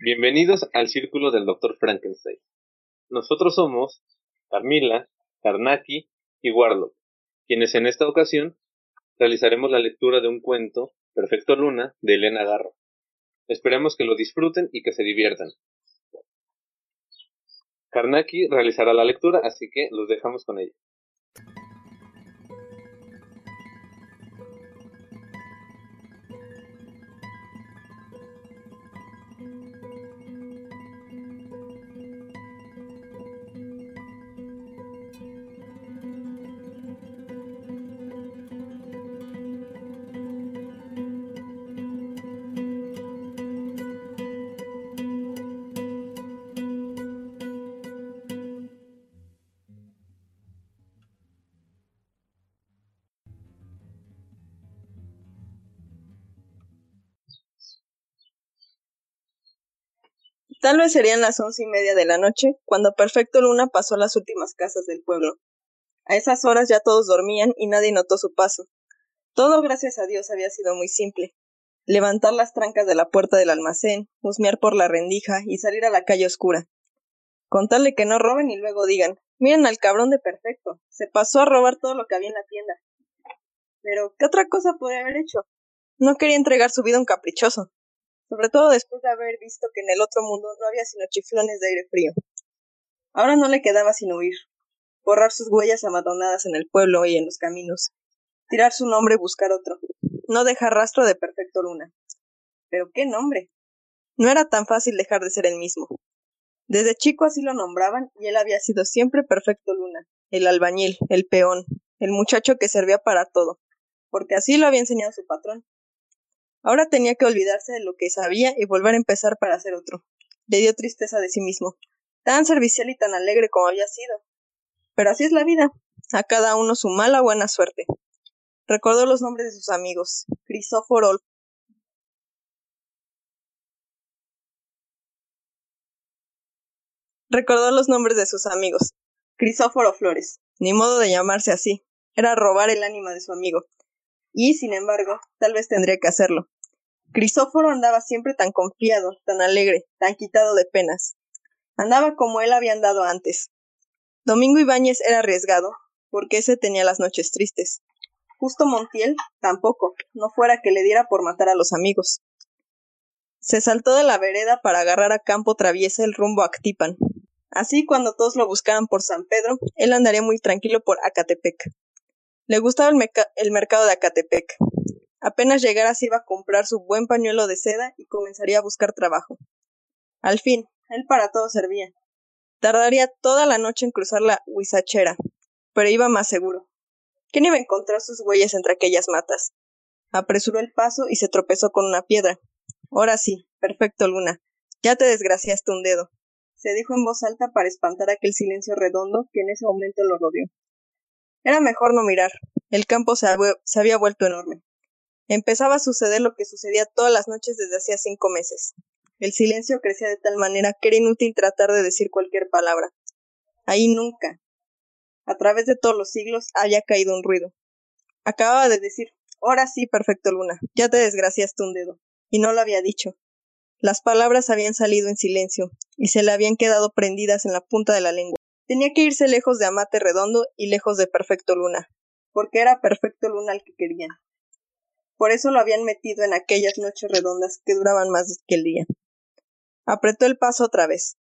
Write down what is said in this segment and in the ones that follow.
Bienvenidos al círculo del Dr. Frankenstein. Nosotros somos Carmila, Karnaki y Warlock, quienes en esta ocasión realizaremos la lectura de un cuento, Perfecto Luna, de Elena Garro. Esperemos que lo disfruten y que se diviertan. Karnaki realizará la lectura, así que los dejamos con ella. Tal vez serían las once y media de la noche cuando Perfecto Luna pasó las últimas casas del pueblo. A esas horas ya todos dormían y nadie notó su paso. Todo, gracias a Dios, había sido muy simple. Levantar las trancas de la puerta del almacén, husmear por la rendija y salir a la calle oscura. Contarle que no roben y luego digan, miren al cabrón de Perfecto, se pasó a robar todo lo que había en la tienda. Pero, ¿qué otra cosa podía haber hecho? No quería entregar su vida a un caprichoso sobre todo después de haber visto que en el otro mundo no había sino chiflones de aire frío. Ahora no le quedaba sino huir, borrar sus huellas abandonadas en el pueblo y en los caminos, tirar su nombre y buscar otro, no dejar rastro de perfecto luna. Pero qué nombre. No era tan fácil dejar de ser el mismo. Desde chico así lo nombraban y él había sido siempre perfecto luna, el albañil, el peón, el muchacho que servía para todo, porque así lo había enseñado su patrón. Ahora tenía que olvidarse de lo que sabía y volver a empezar para hacer otro. Le dio tristeza de sí mismo, tan servicial y tan alegre como había sido. Pero así es la vida, a cada uno su mala o buena suerte. Recordó los nombres de sus amigos, Crisóforo Recordó los nombres de sus amigos. Crisóforo Flores. Ni modo de llamarse así. Era robar el ánima de su amigo y, sin embargo, tal vez tendría que hacerlo. Crisóforo andaba siempre tan confiado, tan alegre, tan quitado de penas. Andaba como él había andado antes. Domingo Ibáñez era arriesgado, porque ese tenía las noches tristes. Justo Montiel tampoco, no fuera que le diera por matar a los amigos. Se saltó de la vereda para agarrar a campo traviesa el rumbo a Actipan. Así, cuando todos lo buscaran por San Pedro, él andaría muy tranquilo por Acatepec. Le gustaba el, mercado de Acatepec. Apenas llegara se iba a comprar su buen pañuelo de seda y comenzaría a buscar trabajo. Al fin, él para todo servía. Tardaría toda la noche en cruzar la huizachera, pero iba más seguro. ¿Quién iba a encontrar sus huellas entre aquellas matas? Apresuró el paso y se tropezó con una piedra. Ahora sí, perfecto, Luna. Ya te desgraciaste un dedo. Se dijo en voz alta para espantar aquel silencio redondo que en ese momento lo rodeó. Era mejor no mirar. El campo se, había vuelto enorme. Empezaba a suceder lo que sucedía todas las noches desde hacía cinco meses. El silencio crecía de tal manera que era inútil tratar de decir cualquier palabra. Ahí nunca, a través de todos los siglos, había caído un ruido. Acababa de decir, ahora sí, perfecto Luna, ya te desgraciaste un dedo. Y no lo había dicho. Las palabras habían salido en silencio, y se le habían quedado prendidas en la punta de la lengua. Tenía que irse lejos de Amate Redondo y lejos de Perfecto Luna, porque era Perfecto Luna el que querían. Por eso lo habían metido en aquellas noches redondas que duraban más que el día. Apretó el paso otra vez.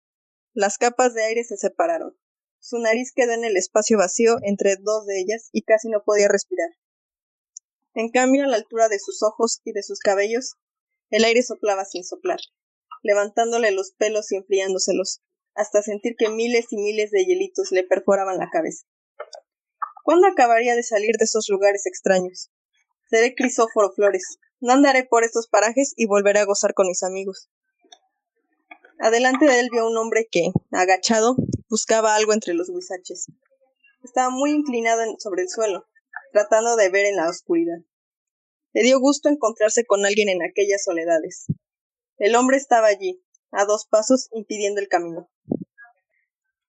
Las capas de aire se separaron. Su nariz quedó en el espacio vacío entre dos de ellas y casi no podía respirar. En cambio, a la altura de sus ojos y de sus cabellos, el aire soplaba sin soplar, levantándole los pelos y enfriándoselos, hasta sentir que miles y miles de hielitos le perforaban la cabeza. ¿Cuándo acabaría de salir de esos lugares extraños? Seré Crisóforo Flores. No andaré por estos parajes y volveré a gozar con mis amigos. Adelante de él vio un hombre que, agachado, buscaba algo entre los huizaches. Estaba muy inclinado sobre el suelo, tratando de ver en la oscuridad. Le dio gusto encontrarse con alguien en aquellas soledades. El hombre estaba allí, a dos pasos, impidiendo el camino.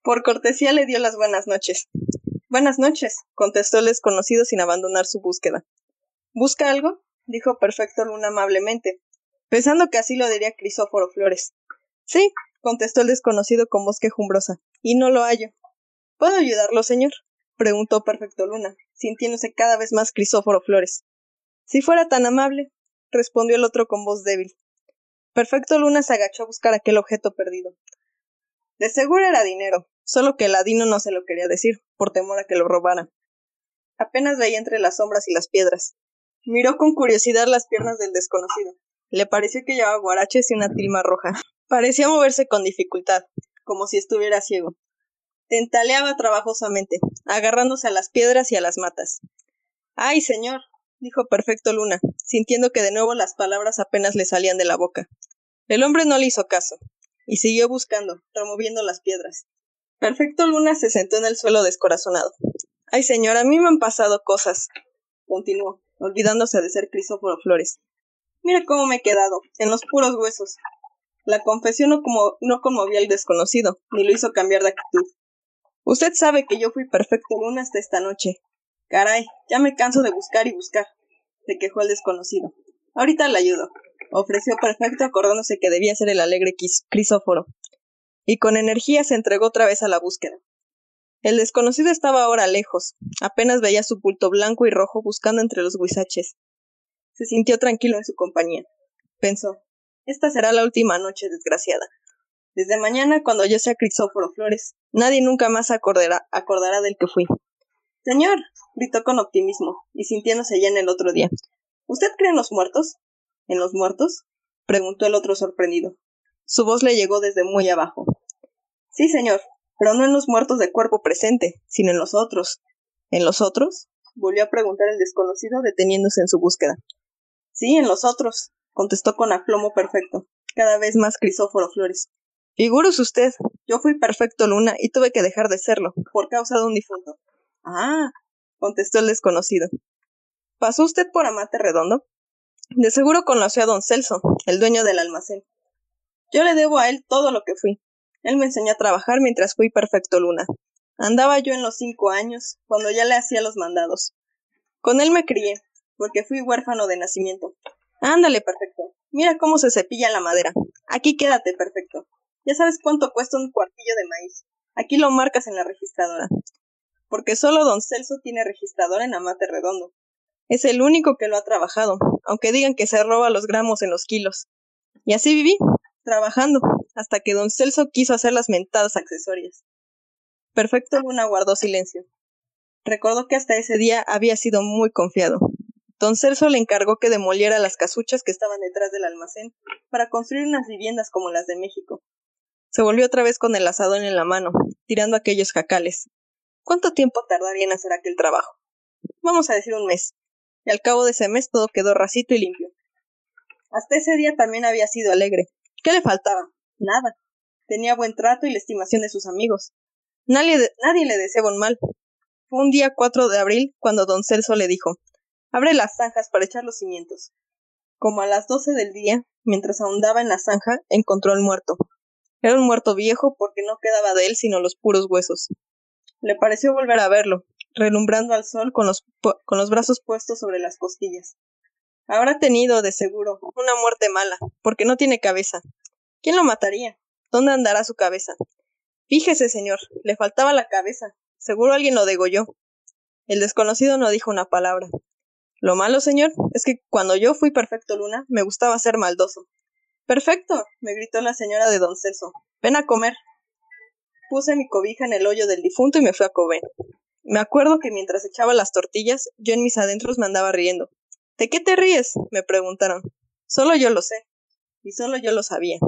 Por cortesía le dio las buenas noches. Buenas noches, contestó el desconocido sin abandonar su búsqueda. ¿Busca algo? dijo Perfecto Luna amablemente, pensando que así lo diría Crisóforo Flores. Sí, contestó el desconocido con voz quejumbrosa, y no lo hallo. ¿Puedo ayudarlo, señor? preguntó Perfecto Luna, sintiéndose cada vez más Crisóforo Flores. Si fuera tan amable, respondió el otro con voz débil. Perfecto Luna se agachó a buscar aquel objeto perdido. De seguro era dinero, solo que el ladino no se lo quería decir, por temor a que lo robara. Apenas veía entre las sombras y las piedras. Miró con curiosidad las piernas del desconocido. Le pareció que llevaba guaraches y una tilma roja. Parecía moverse con dificultad, como si estuviera ciego. Tentaleaba trabajosamente, agarrándose a las piedras y a las matas. Ay, señor, dijo Perfecto Luna, sintiendo que de nuevo las palabras apenas le salían de la boca. El hombre no le hizo caso, y siguió buscando, removiendo las piedras. Perfecto Luna se sentó en el suelo descorazonado. Ay, señor, a mí me han pasado cosas, continuó, olvidándose de ser Crisóforo Flores. Mira cómo me he quedado, en los puros huesos. La confesión no, como, no conmovió al desconocido, ni lo hizo cambiar de actitud. Usted sabe que yo fui perfecto luna hasta esta noche. Caray, ya me canso de buscar y buscar, se quejó el desconocido. Ahorita le ayudo, ofreció perfecto acordándose que debía ser el alegre Crisóforo. Y con energía se entregó otra vez a la búsqueda. El desconocido estaba ahora lejos, apenas veía su bulto blanco y rojo buscando entre los guisaches. Se sintió tranquilo en su compañía. Pensó, esta será la última noche, desgraciada. Desde mañana, cuando yo sea Crisóforo Flores, nadie nunca más acordará, acordará del que fui. Señor, gritó con optimismo, y sintiéndose ya en el otro día. ¿Usted cree en los muertos? ¿En los muertos? preguntó el otro sorprendido. Su voz le llegó desde muy abajo. Sí, señor, pero no en los muertos de cuerpo presente, sino en los otros. ¿En los otros? volvió a preguntar el desconocido deteniéndose en su búsqueda. Sí, en los otros, contestó con aplomo perfecto, cada vez más Crisóforo Flores. Figuros usted, yo fui perfecto Luna y tuve que dejar de serlo, por causa de un difunto. Ah, contestó el desconocido. ¿Pasó usted por Amate Redondo? De seguro conoció a don Celso, el dueño del almacén. Yo le debo a él todo lo que fui. Él me enseñó a trabajar mientras fui perfecto Luna. Andaba yo en los cinco años, cuando ya le hacía los mandados. Con él me crié, porque fui huérfano de nacimiento. Ándale, perfecto. Mira cómo se cepilla la madera. Aquí quédate, perfecto. Ya sabes cuánto cuesta un cuartillo de maíz. Aquí lo marcas en la registradora. Porque solo don Celso tiene registrador en Amate Redondo. Es el único que lo ha trabajado, aunque digan que se roba los gramos en los kilos. Y así viví, trabajando, hasta que don Celso quiso hacer las mentadas accesorias. Perfecto Luna guardó silencio. Recordó que hasta ese día había sido muy confiado. Don Celso le encargó que demoliera las casuchas que estaban detrás del almacén para construir unas viviendas como las de México. Se volvió otra vez con el asadón en la mano, tirando aquellos jacales. ¿Cuánto tiempo tardaría en hacer aquel trabajo? Vamos a decir un mes. Y al cabo de ese mes todo quedó racito y limpio. Hasta ese día también había sido alegre. ¿Qué le faltaba? Nada. Tenía buen trato y la estimación de sus amigos. Nadie, nadie le deseaba un mal. Fue un día 4 de abril cuando don Celso le dijo Abre las zanjas para echar los cimientos. Como a las doce del día, mientras ahondaba en la zanja, encontró al muerto. Era un muerto viejo porque no quedaba de él sino los puros huesos. Le pareció volver a verlo, relumbrando al sol con los, con los brazos puestos sobre las costillas. Habrá tenido, de seguro, una muerte mala, porque no tiene cabeza. ¿Quién lo mataría? ¿Dónde andará su cabeza? Fíjese, señor, le faltaba la cabeza. Seguro alguien lo degolló. El desconocido no dijo una palabra. Lo malo, señor, es que cuando yo fui perfecto Luna, me gustaba ser maldoso. Perfecto, me gritó la señora de don Celso. Ven a comer. Puse mi cobija en el hoyo del difunto y me fui a comer. Me acuerdo que mientras echaba las tortillas, yo en mis adentros me andaba riendo. ¿De qué te ríes? me preguntaron. Solo yo lo sé. Y solo yo lo sabía.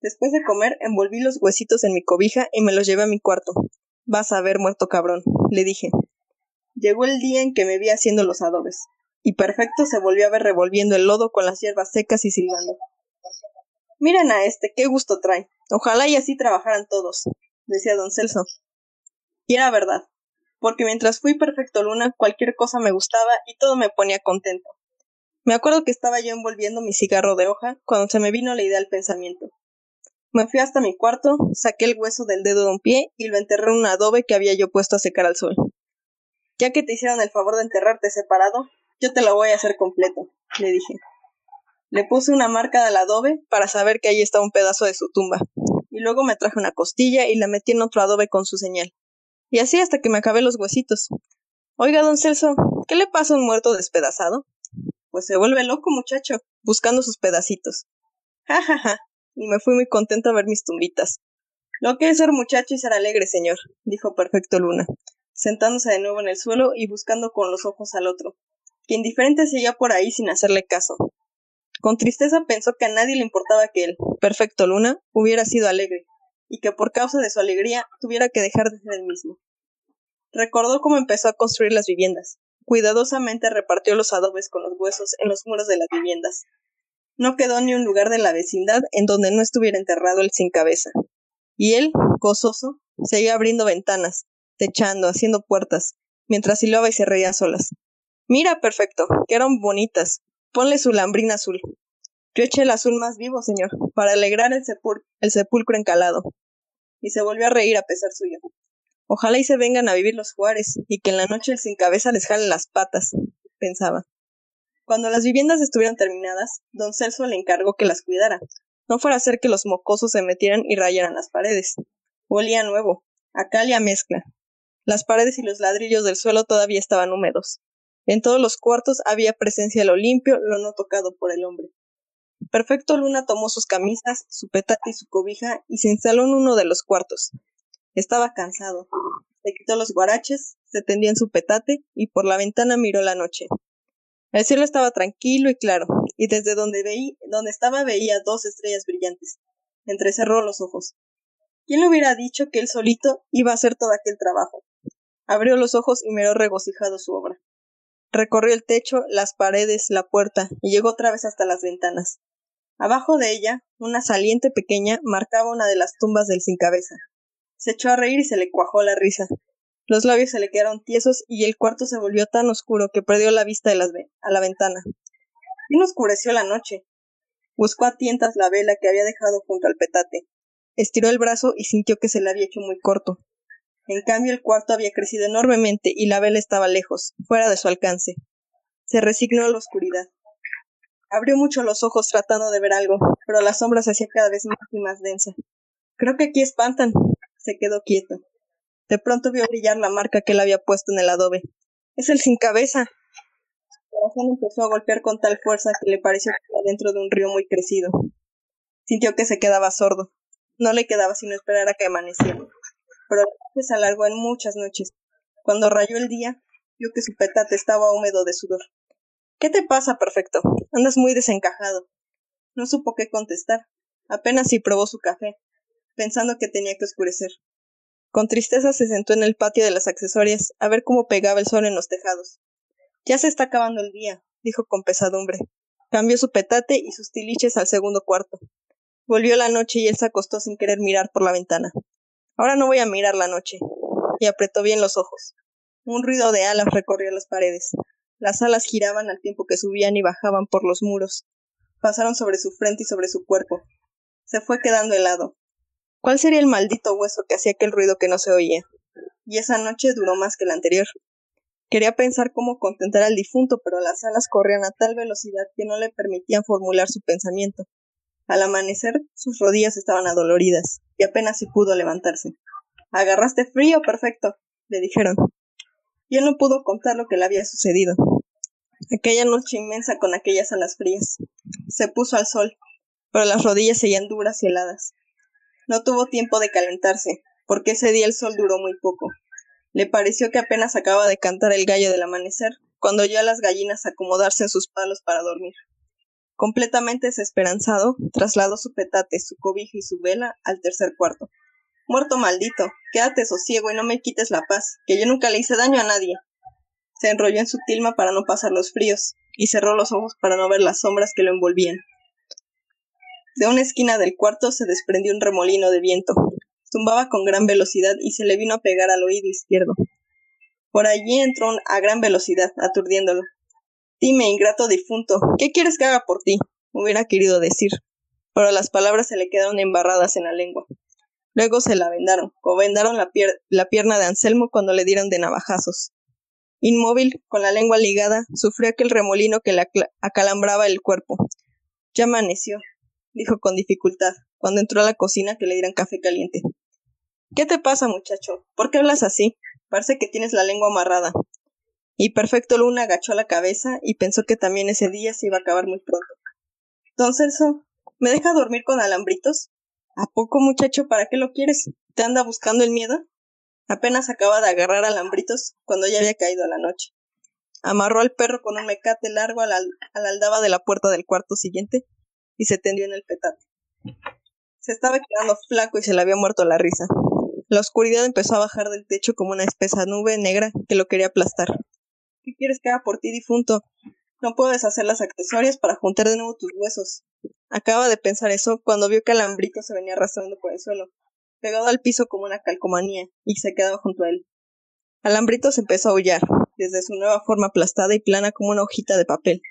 Después de comer, envolví los huesitos en mi cobija y me los llevé a mi cuarto. Vas a ver, muerto cabrón, le dije. Llegó el día en que me vi haciendo los adobes, y perfecto se volvió a ver revolviendo el lodo con las hierbas secas y silbando. Miren a este, qué gusto trae. Ojalá y así trabajaran todos, decía don Celso. Y era verdad, porque mientras fui perfecto luna, cualquier cosa me gustaba y todo me ponía contento. Me acuerdo que estaba yo envolviendo mi cigarro de hoja cuando se me vino la idea al pensamiento. Me fui hasta mi cuarto, saqué el hueso del dedo de un pie y lo enterré en un adobe que había yo puesto a secar al sol. Ya que te hicieron el favor de enterrarte separado, yo te lo voy a hacer completo, le dije. Le puse una marca del adobe para saber que ahí estaba un pedazo de su tumba, y luego me traje una costilla y la metí en otro adobe con su señal. Y así hasta que me acabé los huesitos. Oiga, don Celso, ¿qué le pasa a un muerto despedazado? Pues se vuelve loco, muchacho, buscando sus pedacitos. Ja, ja, ja. Y me fui muy contento a ver mis tumbitas. Lo que es ser muchacho y ser alegre, señor, dijo Perfecto Luna, sentándose de nuevo en el suelo y buscando con los ojos al otro, que indiferente seguía por ahí sin hacerle caso. Con tristeza pensó que a nadie le importaba que él, Perfecto Luna, hubiera sido alegre, y que por causa de su alegría tuviera que dejar de ser el mismo. Recordó cómo empezó a construir las viviendas. Cuidadosamente repartió los adobes con los huesos en los muros de las viviendas. No quedó ni un lugar de la vecindad en donde no estuviera enterrado el sin cabeza. Y él, gozoso, seguía abriendo ventanas, techando, haciendo puertas, mientras hilaba y se reía solas. Mira, perfecto, que eran bonitas. Ponle su lambrina azul. Yo eché el azul más vivo, señor, para alegrar el, sepulcro encalado. Y se volvió a reír a pesar suyo. Ojalá y se vengan a vivir los Juárez, y que en la noche el sin cabeza les jale las patas, pensaba. Cuando las viviendas estuvieron terminadas, don Celso le encargó que las cuidara. No fuera a ser que los mocosos se metieran y rayaran las paredes. Olía nuevo, a cal y a mezcla. Las paredes y los ladrillos del suelo todavía estaban húmedos. En todos los cuartos había presencia de lo limpio, lo no tocado por el hombre. Perfecto Luna tomó sus camisas, su petate y su cobija y se instaló en uno de los cuartos. Estaba cansado. Se quitó los guaraches, se tendió en su petate y por la ventana miró la noche. El cielo estaba tranquilo y claro, y desde donde, veí, donde estaba veía dos estrellas brillantes. Entrecerró los ojos. ¿Quién le hubiera dicho que él solito iba a hacer todo aquel trabajo? Abrió los ojos y miró regocijado su obra. Recorrió el techo, las paredes, la puerta, y llegó otra vez hasta las ventanas. Abajo de ella, una saliente pequeña marcaba una de las tumbas del sin cabeza. Se echó a reír y se le cuajó la risa. Los labios se le quedaron tiesos y el cuarto se volvió tan oscuro que perdió la vista de las a la ventana. Y oscureció la noche. Buscó a tientas la vela que había dejado junto al petate. Estiró el brazo y sintió que se le había hecho muy corto. En cambio el cuarto había crecido enormemente y la vela estaba lejos, fuera de su alcance. Se resignó a la oscuridad. Abrió mucho los ojos tratando de ver algo, pero la sombra se hacía cada vez más y más densa. Creo que aquí espantan. Se quedó quieto. De pronto vio brillar la marca que él había puesto en el adobe. Es el sin cabeza. Su corazón empezó a golpear con tal fuerza que le pareció que estaba dentro de un río muy crecido. Sintió que se quedaba sordo. No le quedaba sino esperar a que amaneciera. Pero se alargó en muchas noches. Cuando rayó el día, vio que su petate estaba húmedo de sudor. ¿Qué te pasa, perfecto? Andas muy desencajado. No supo qué contestar. Apenas si probó su café, pensando que tenía que oscurecer. Con tristeza se sentó en el patio de las accesorias a ver cómo pegaba el sol en los tejados. Ya se está acabando el día, dijo con pesadumbre. Cambió su petate y sus tiliches al segundo cuarto. Volvió la noche y él se acostó sin querer mirar por la ventana. Ahora no voy a mirar la noche. Y apretó bien los ojos. Un ruido de alas recorrió las paredes. Las alas giraban al tiempo que subían y bajaban por los muros. Pasaron sobre su frente y sobre su cuerpo. Se fue quedando helado. ¿Cuál sería el maldito hueso que hacía aquel ruido que no se oía? Y esa noche duró más que la anterior. Quería pensar cómo contentar al difunto, pero las alas corrían a tal velocidad que no le permitían formular su pensamiento. Al amanecer, sus rodillas estaban adoloridas, y apenas si pudo levantarse. Agarraste frío, perfecto, le dijeron. Y él no pudo contar lo que le había sucedido. Aquella noche inmensa con aquellas alas frías. Se puso al sol, pero las rodillas seguían duras y heladas. No tuvo tiempo de calentarse, porque ese día el sol duró muy poco. Le pareció que apenas acaba de cantar el gallo del amanecer, cuando oyó a las gallinas acomodarse en sus palos para dormir. Completamente desesperanzado, trasladó su petate, su cobija y su vela al tercer cuarto. Muerto maldito, quédate sosiego y no me quites la paz, que yo nunca le hice daño a nadie. Se enrolló en su tilma para no pasar los fríos, y cerró los ojos para no ver las sombras que lo envolvían. De una esquina del cuarto se desprendió un remolino de viento. Zumbaba con gran velocidad y se le vino a pegar al oído izquierdo. Por allí entró a gran velocidad, aturdiéndolo. Dime, ingrato difunto, ¿qué quieres que haga por ti? hubiera querido decir, pero las palabras se le quedaron embarradas en la lengua. Luego se la vendaron, o vendaron la, la pierna de Anselmo cuando le dieron de navajazos. Inmóvil, con la lengua ligada, sufrió aquel remolino que le acalambraba el cuerpo, Ya amaneció, dijo con dificultad, cuando entró a la cocina que le dieran café caliente. ¿Qué te pasa, muchacho? ¿Por qué hablas así? Parece que tienes la lengua amarrada. Y Perfecto Luna agachó la cabeza y pensó que también ese día se iba a acabar muy pronto. Don Celso, ¿me deja dormir con alambritos? ¿A poco, muchacho? ¿Para qué lo quieres? ¿Te anda buscando el miedo? Apenas acaba de agarrar alambritos cuando ya había caído la noche. Amarró al perro con un mecate largo a la, aldaba de la puerta del cuarto siguiente y se tendió en el petate. Se estaba quedando flaco y se le había muerto la risa. La oscuridad empezó a bajar del techo como una espesa nube negra que lo quería aplastar. ¿Qué quieres que haga por ti, difunto? No puedo deshacer las accesorias para juntar de nuevo tus huesos. Acaba de pensar eso cuando vio que alambrito se venía arrastrando por el suelo, pegado al piso como una calcomanía, y se quedaba junto a él. Alambrito se empezó a aullar, desde su nueva forma aplastada y plana como una hojita de papel.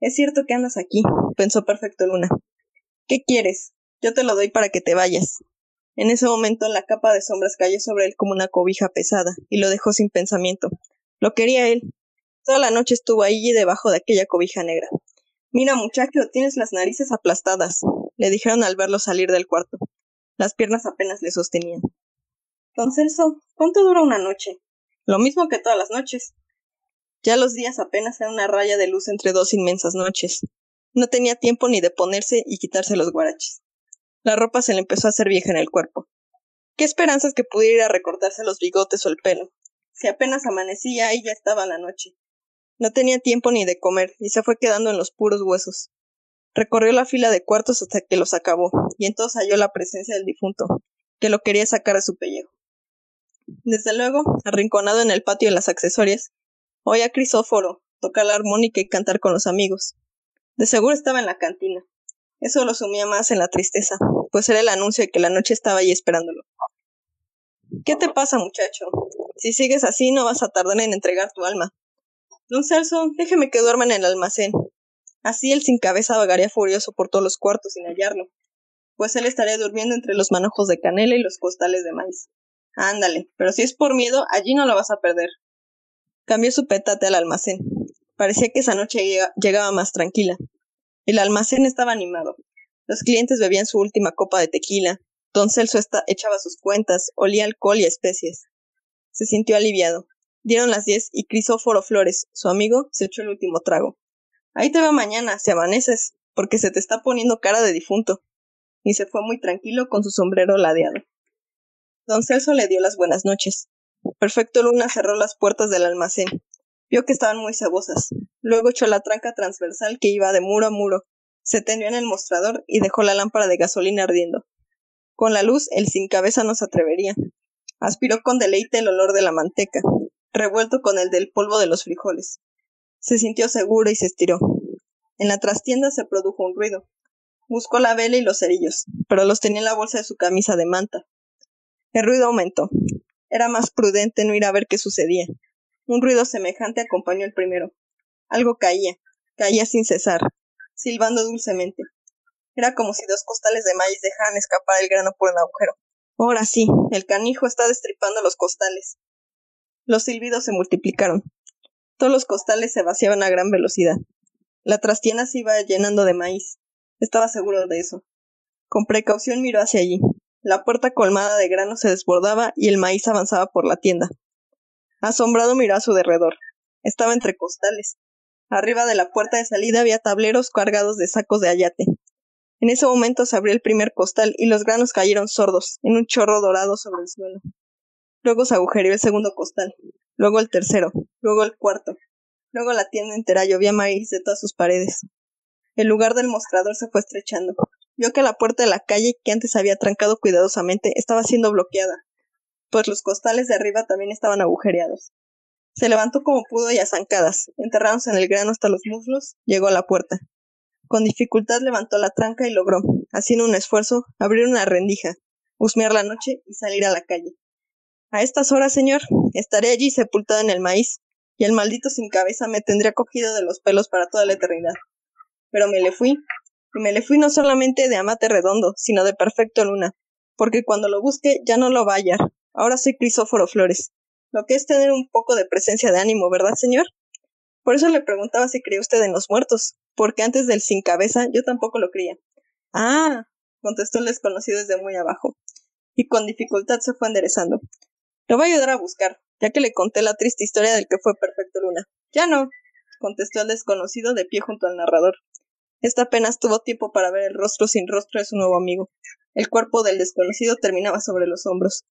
Es cierto que andas aquí, pensó Perfecto Luna. ¿Qué quieres? Yo te lo doy para que te vayas. En ese momento la capa de sombras cayó sobre él como una cobija pesada, y lo dejó sin pensamiento. Lo quería él, Toda la noche estuvo ahí debajo de aquella cobija negra. Mira, muchacho, tienes las narices aplastadas, le dijeron al verlo salir del cuarto. Las piernas apenas le sostenían. Don Celso, ¿cuánto dura una noche? Lo mismo que todas las noches. Ya los días apenas eran una raya de luz entre dos inmensas noches. No tenía tiempo ni de ponerse y quitarse los guaraches. La ropa se le empezó a hacer vieja en el cuerpo. ¿Qué esperanzas que pudiera recortarse los bigotes o el pelo? Si apenas amanecía, ahí ya estaba la noche. No tenía tiempo ni de comer, y se fue quedando en los puros huesos. Recorrió la fila de cuartos hasta que los acabó, y entonces halló la presencia del difunto, que lo quería sacar de su pellejo. Desde luego, arrinconado en el patio de las accesorias, oía a Crisóforo tocar la armónica y cantar con los amigos. De seguro estaba en la cantina. Eso lo sumía más en la tristeza, pues era el anuncio de que la noche estaba ahí esperándolo. ¿Qué te pasa, muchacho? Si sigues así no vas a tardar en entregar tu alma, Don Celso, déjeme que duerma en el almacén. Así el sin cabeza vagaría furioso por todos los cuartos sin hallarlo, pues él estaría durmiendo entre los manojos de canela y los costales de maíz. Ándale, pero si es por miedo, allí no lo vas a perder. Cambió su petate al almacén. Parecía que esa noche llegaba más tranquila. El almacén estaba animado. Los clientes bebían su última copa de tequila. Don Celso echaba sus cuentas, olía alcohol y especies. Se sintió aliviado. Dieron las diez y Crisóforo Flores, su amigo, se echó el último trago. Ahí te veo mañana, si amaneces, porque se te está poniendo cara de difunto. Y se fue muy tranquilo con su sombrero ladeado. Don Celso le dio las buenas noches. Perfecto Luna cerró las puertas del almacén. Vio que estaban muy cebosas. Luego echó la tranca transversal que iba de muro a muro. Se tendió en el mostrador y dejó la lámpara de gasolina ardiendo. Con la luz, el sin cabeza no se atrevería. Aspiró con deleite el olor de la manteca, revuelto con el del polvo de los frijoles. Se sintió seguro y se estiró. En la trastienda se produjo un ruido. Buscó la vela y los cerillos, pero los tenía en la bolsa de su camisa de manta. El ruido aumentó. Era más prudente no ir a ver qué sucedía. Un ruido semejante acompañó el primero. Algo caía, caía sin cesar, silbando dulcemente. Era como si dos costales de maíz dejaran escapar el grano por un agujero. Ahora sí, el canijo está destripando los costales. Los silbidos se multiplicaron. Todos los costales se vaciaban a gran velocidad. La trastienda se iba llenando de maíz. Estaba seguro de eso. Con precaución miró hacia allí. La puerta colmada de grano se desbordaba y el maíz avanzaba por la tienda. Asombrado miró a su derredor. Estaba entre costales. Arriba de la puerta de salida había tableros cargados de sacos de ayate. En ese momento se abrió el primer costal y los granos cayeron sordos, en un chorro dorado sobre el suelo. Luego se agujereó el segundo costal, luego el tercero, luego el cuarto, luego la tienda entera llovía maíz de todas sus paredes. El lugar del mostrador se fue estrechando. Vio que la puerta de la calle, que antes había trancado cuidadosamente, estaba siendo bloqueada, pues los costales de arriba también estaban agujereados. Se levantó como pudo y a zancadas, enterrándose en el grano hasta los muslos, llegó a la puerta. Con dificultad levantó la tranca y logró, haciendo un esfuerzo, abrir una rendija, husmear la noche y salir a la calle. A estas horas, señor, estaré allí sepultado en el maíz, y el maldito sin cabeza me tendría cogido de los pelos para toda la eternidad. Pero me le fui, y me le fui no solamente de amate redondo, sino de perfecto luna, porque cuando lo busque ya no lo va a hallar. Ahora soy Crisóforo Flores. Lo que es tener un poco de presencia de ánimo, ¿verdad, señor? Por eso le preguntaba si cree usted en los muertos. porque antes del sin cabeza yo tampoco lo creía. Ah, contestó el desconocido desde muy abajo, y con dificultad se fue enderezando. Lo voy a ayudar a buscar, ya que le conté la triste historia del que fue Perfecto Luna. Ya no, contestó el desconocido de pie junto al narrador. Esta apenas tuvo tiempo para ver el rostro sin rostro de su nuevo amigo. El cuerpo del desconocido terminaba sobre los hombros.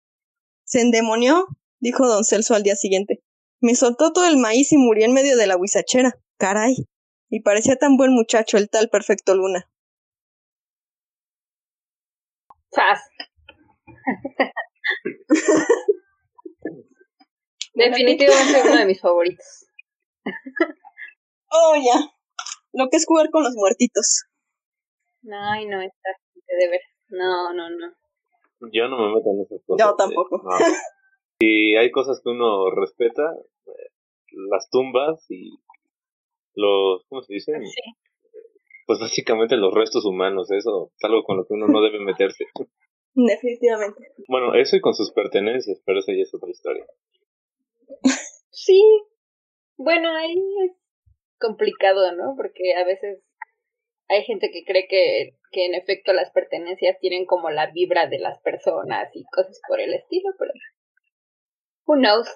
¿Se endemonió? dijo don Celso al día siguiente. Me soltó todo el maíz y murió en medio de la huizachera. Caray. Y parecía tan buen muchacho el tal Perfecto Luna. Definitivamente uno de mis favoritos. oh, ya. Lo que es jugar con los muertitos. Ay, no, está de ver. No, no, no. Yo no me meto en esas cosas. Yo tampoco. Si hay cosas que uno respeta, eh, las tumbas y los, ¿cómo se dice? Sí. Pues básicamente los restos humanos, eso es algo con lo que uno no debe meterse. Definitivamente. Bueno, eso y con sus pertenencias, pero eso ya es otra historia. Sí. Bueno, ahí es complicado, ¿no? Porque a veces hay gente que cree que, que en efecto las pertenencias tienen como la vibra de las personas y cosas por el estilo, pero who knows.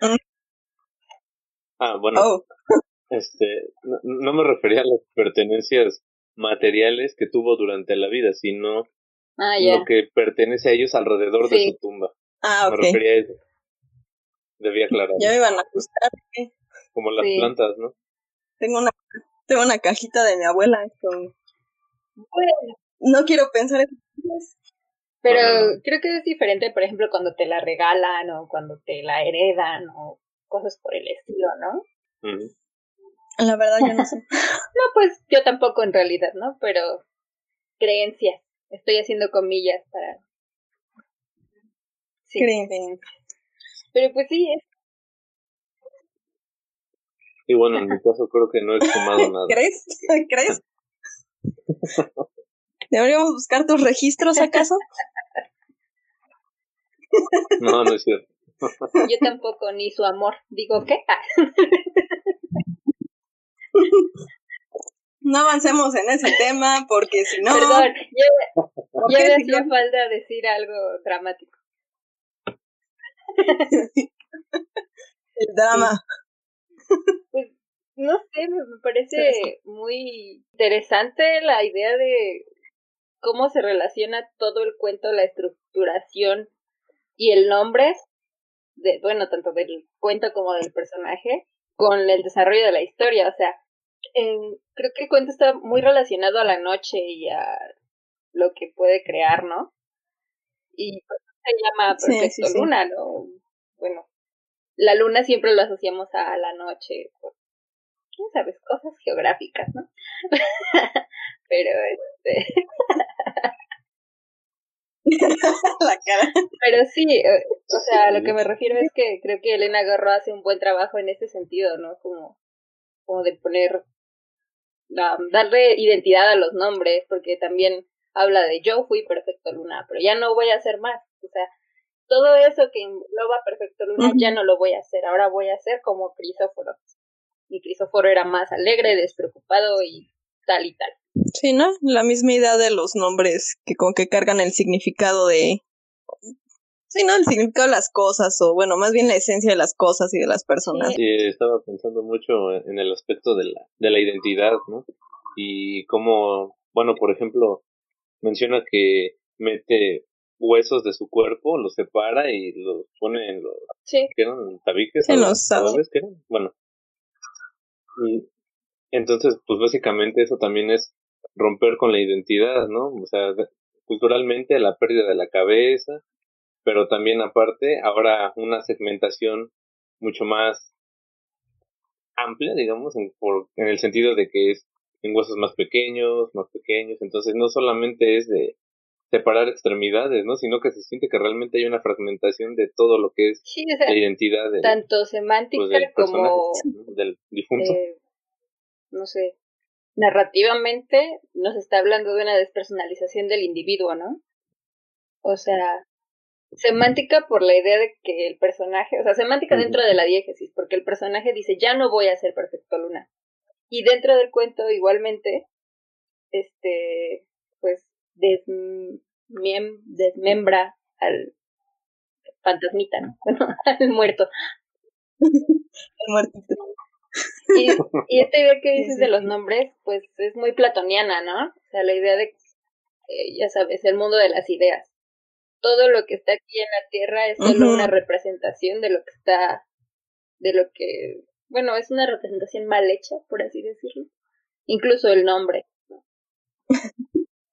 Ah, bueno. Oh. Este, no, no me refería a las pertenencias materiales que tuvo durante la vida, sino Ah, lo que pertenece a ellos alrededor de su tumba. Ah, Me ok. refería a eso. Debía aclarar. Ya me iban a acusar. ¿eh? Como las Sí. plantas, ¿no? Tengo una, tengo una cajita de mi abuela con... Bueno, No quiero pensar en cosas. pero No, no, no. creo que es diferente, por ejemplo, cuando te la regalan o cuando te la heredan o cosas por el estilo, ¿no? La verdad yo no sé. No, pues yo tampoco en realidad, ¿no? Pero creencias. Estoy haciendo comillas para... Sí. Creen. Pero pues sí, es Y bueno, en mi caso creo que no he fumado nada. ¿Crees? ¿Crees? ¿Deberíamos buscar tus registros acaso? No, no es cierto. yo tampoco, ni su amor. Digo, ¿qué? Ah, No avancemos en ese tema porque si no... Perdón, ya, ¿por ya qué me si hacía no? falta decir algo dramático. El drama. Pues no sé, me, parece muy interesante la idea de cómo se relaciona todo el cuento, la estructuración y el nombre, de, bueno, tanto del cuento como del personaje, con el desarrollo de la historia. O sea, en- creo que el cuento está muy relacionado a la noche y a lo que puede crear, ¿no? Y pues, se llama Perfecto sí, sí. Luna, ¿no? Bueno, la luna siempre lo asociamos a la noche, por, ¿quién sabes? Cosas geográficas, ¿no? Pero, este, La cara. pero sí, eh, o sea, a lo que me refiero es que creo que Elena Garro hace un buen trabajo en ese sentido, ¿no? Como, como de poner, la- darle identidad a los nombres, porque también habla de yo fui Perfecto Luna, pero ya no voy a hacer más, o sea, todo eso que engloba Perfecto Luna Ujú. ya no lo voy a hacer, ahora voy a hacer como Crisóforo. Y Crisóforo era más alegre, despreocupado y tal y tal. Sí, ¿no? La misma idea de los nombres que con que cargan el significado de... Sí, ¿no? El significado de las cosas, o bueno, más bien la esencia de las cosas y de las personas. Sí. Estaba pensando mucho en el aspecto de la, de la identidad, ¿no? Y cómo, bueno, por ejemplo, menciona que mete huesos de su cuerpo, los separa y los pone en los, Sí, ¿qué eran? ¿Tabiques? En los cadáveres, ¿qué eran? Bueno. Y entonces, pues básicamente eso también es romper con la identidad, ¿no? O sea, culturalmente la pérdida de la cabeza, pero también aparte ahora una segmentación mucho más amplia, digamos, en, por, en el sentido de que es en huesos más pequeños, más pequeños, entonces no solamente es de separar extremidades, ¿no? Sino que se siente que realmente hay una fragmentación de todo lo que es sí, o sea, la identidad tanto semántica pues, del personaje, como del difunto. eh, no sé, narrativamente nos está hablando de una despersonalización del individuo, ¿no? O sea, semántica por la idea de que el personaje, o sea, semántica dentro de la diégesis, porque el personaje dice, ya no voy a ser perfecto luna. Y dentro del cuento, igualmente, este, pues, desmembra al fantasmita, ¿no? Bueno, al muerto. el muertito. Y, y esta idea que dices de los nombres, pues es muy platoniana, ¿no? O sea, la idea de, eh, ya sabes, el mundo de las ideas. Todo lo que está aquí en la Tierra es solo una representación de lo que está, de lo que, bueno, es una representación mal hecha, por así decirlo. Incluso el nombre.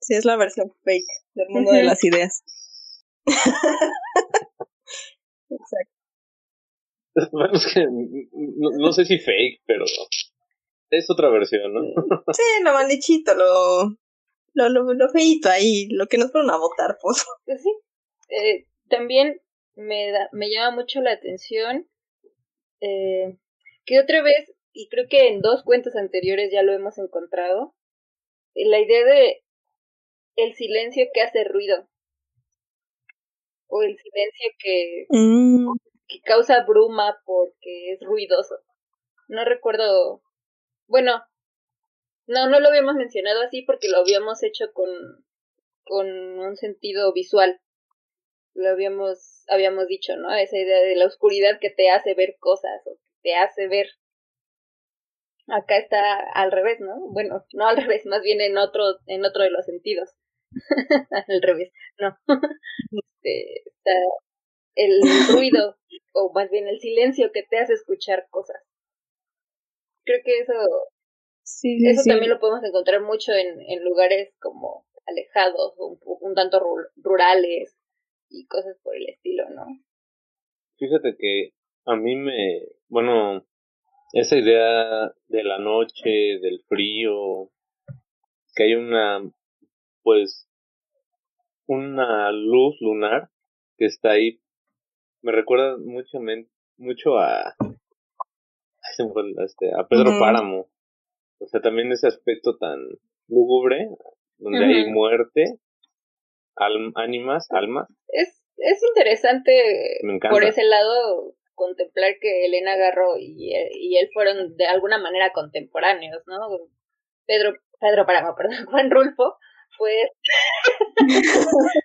Sí, es la versión fake del mundo de las ideas. Exacto. Bueno, es que no, sé si fake, pero es otra versión, ¿no? Sí, lo maldichito, lo, lo, lo, lo feito ahí, lo que nos fueron a votar, pues. Pues sí. Eh, también me, da, me llama mucho la atención eh, que otra vez, y creo que en dos cuentos anteriores ya lo hemos encontrado, la idea de el silencio que hace ruido. O el silencio que, mm. que causa bruma porque es ruidoso. No recuerdo. Bueno, no, no lo habíamos mencionado así porque lo habíamos hecho con, con un sentido visual. Lo habíamos, habíamos dicho, ¿no? Esa idea de la oscuridad que te hace ver cosas o que te hace ver acá está al revés, ¿no? Bueno, no al revés, más bien en otro, en otro de los sentidos. al revés, no. Este, está el ruido, o más bien el silencio que te hace escuchar cosas. Creo que eso, sí, eso también lo podemos encontrar mucho en, en lugares como alejados, un, un tanto rurales y cosas por el estilo, ¿no? Fíjate que a mí me, bueno, esa idea de la noche, del frío, que hay una, pues, una luz lunar que está ahí, me recuerda mucho, mucho a, este, a Pedro Páramo. O sea, también ese aspecto tan lúgubre, donde hay muerte, ánimas, almas. Es, es interesante por ese lado contemplar que Elena Garro y, y él fueron de alguna manera contemporáneos, ¿no? Pedro, Pedro Paramo, perdón, Juan Rulfo fue...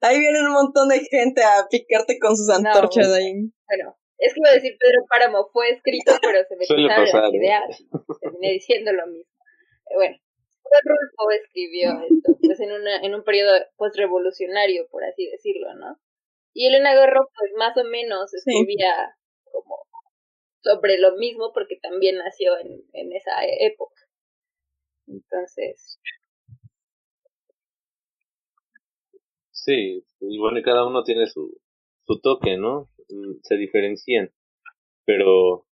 ahí viene un montón de gente a picarte con sus antorchas ahí. Bueno, es que iba a decir Pedro Páramo fue escrito, pero se me quitaron las ¿eh? ideas. Terminé diciendo lo mismo. Eh, bueno, Juan Rulfo escribió esto, pues en, una, en un periodo postrevolucionario, por así decirlo, ¿no? Y Elena Garro, pues más o menos escribía como sobre lo mismo porque también nació en, en esa época. Entonces. Sí, y bueno, cada uno tiene su, su toque, ¿no? Mm, se diferencian. Pero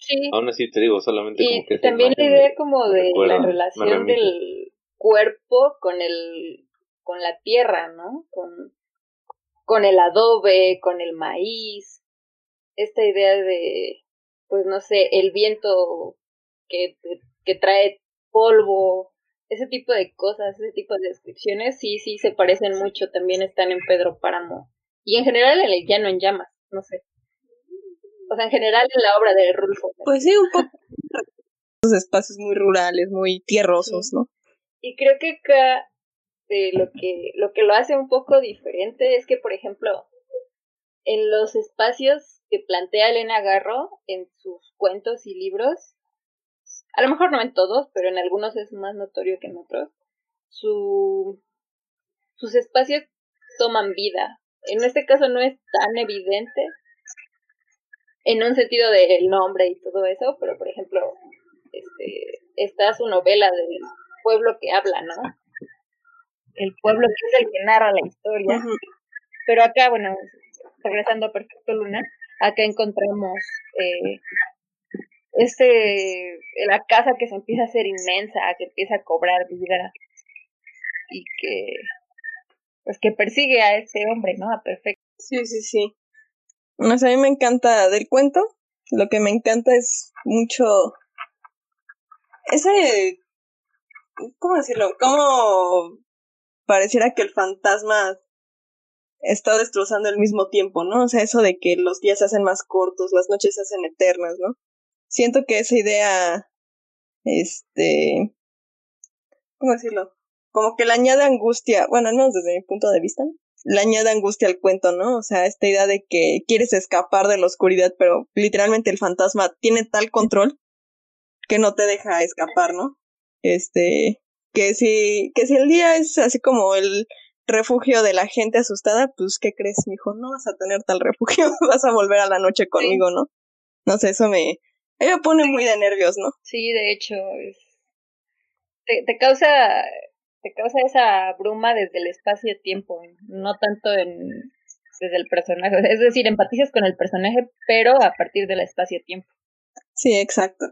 Sí. Aún así te digo, solamente y como que también la idea como de la relación del cuerpo con el con la tierra, ¿no? Con con el adobe, con el maíz, esta idea de, pues no sé, el viento que, que trae polvo, ese tipo de cosas, ese tipo de descripciones, sí, sí, se parecen mucho, también están en Pedro Páramo. Y en general en el llano en llamas, no sé. O sea, en general en la obra de Rulfo. Pues sí, un poco. Esos espacios muy rurales, muy tierrosos, ¿no? Y creo que acá lo que, lo que lo hace un poco diferente es que, por ejemplo, en los espacios que plantea Elena Garro en sus cuentos y libros, a lo mejor no en todos, pero en algunos es más notorio que en otros, su, sus espacios toman vida. En este caso no es tan evidente en un sentido del nombre y todo eso, pero por ejemplo, este, está su novela del pueblo que habla, ¿no? el pueblo que es el que narra la historia. Pero acá, bueno, regresando a Perfecto Luna, acá encontramos eh, este, la casa que se empieza a hacer inmensa, que empieza a cobrar vida y que, pues que persigue a ese hombre, ¿no? A Perfecto. Sí, sí, sí. a mí me encanta del cuento, lo que me encanta es mucho ese, ¿cómo decirlo? Cómo pareciera que el fantasma está destrozando al mismo tiempo, ¿no? O sea, eso de que los días se hacen más cortos, las noches se hacen eternas, ¿no? Siento que esa idea, este, ¿cómo decirlo? Como que le añade angustia, bueno, no desde mi punto de vista, le añade angustia al cuento, ¿no? O sea, esta idea de que quieres escapar de la oscuridad, pero literalmente el fantasma tiene tal control que no te deja escapar, ¿no? Este, que si, que si el día es así como el refugio de la gente asustada, pues, ¿qué crees, mijo? No vas a tener tal refugio, vas a volver a la noche conmigo, ¿no? No sé, eso me, me pone muy de nervios, ¿no? Sí, de hecho, es... te, te causa te causa esa bruma desde el espacio-tiempo, no tanto en desde el personaje, es decir, empatizas con el personaje, pero a partir del espacio-tiempo. Sí, exacto.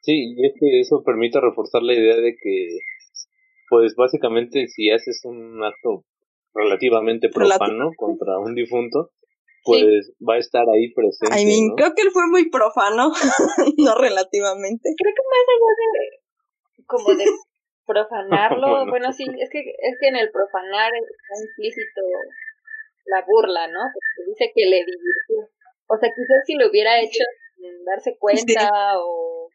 Sí, y es que eso permite reforzar la idea de que, pues básicamente si haces un acto relativamente profano contra un difunto, pues va a estar ahí presente. I mean, creo que él fue muy profano, no relativamente. Creo que más allá de como de profanarlo, bueno. sí, es que es que en el profanar está implícito la burla, ¿no? Porque dice que le divirtió. O sea, quizás si lo hubiera hecho sin darse cuenta o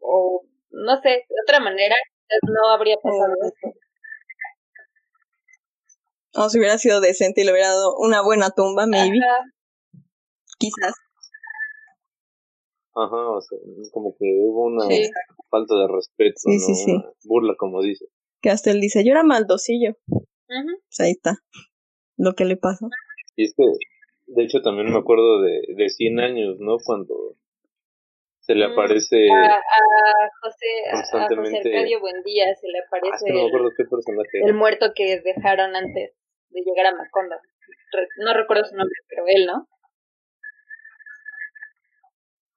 o no sé, de otra manera no habría pasado eso. O si hubiera sido decente y le hubiera dado una buena tumba, maybe. Quizás. Ajá, o sea, como que hubo una falta de respeto, sí, sí, sí. burla, como dice. Que hasta él dice, yo era maldosillo. Pues ahí está, lo que le pasó. Y es que, de hecho, también me acuerdo de, de 100 años, ¿no? Cuando se le aparece a, a José a José Arcadio Buendía se le aparece no qué personaje el muerto que dejaron antes de llegar a Macondo. No recuerdo su nombre pero él no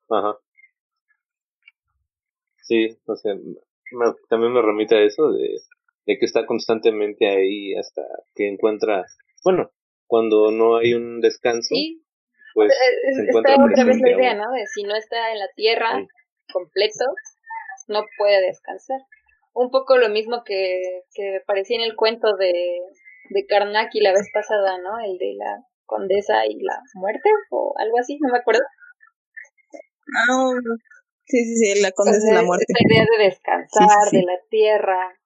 ajá. Sí o sea también me remite a eso de, de que está constantemente ahí hasta que encuentra bueno cuando no hay un descanso sí. pues está otra vez la idea, ¿no? De si no está en la tierra completo, no puede descansar. Un poco lo mismo que, que parecía en el cuento de, de Karnaki la vez pasada, ¿no? El de la condesa y la muerte o algo así, no me acuerdo. Ah, sí, sí, sí, la condesa y la muerte. Esta idea de descansar, de la tierra.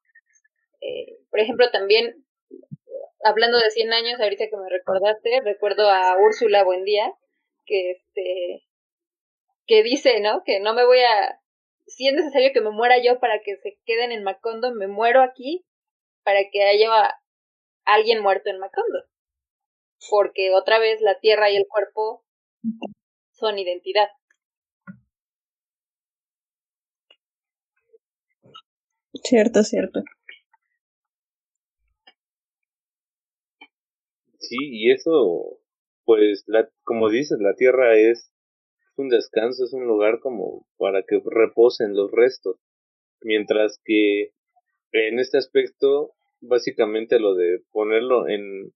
Eh, por ejemplo, también, hablando de 100 años, ahorita que me recordaste, recuerdo a Úrsula Buendía, que este que dice, ¿no? Que no me voy a si es necesario que me muera yo para que se queden en Macondo, me muero aquí para que haya alguien muerto en Macondo. Porque otra vez la tierra y el cuerpo son identidad. Cierto, cierto. Sí, y eso pues la, como dices, la tierra es un descanso, es un lugar como para que reposen los restos. Mientras que en este aspecto, básicamente lo de ponerlo en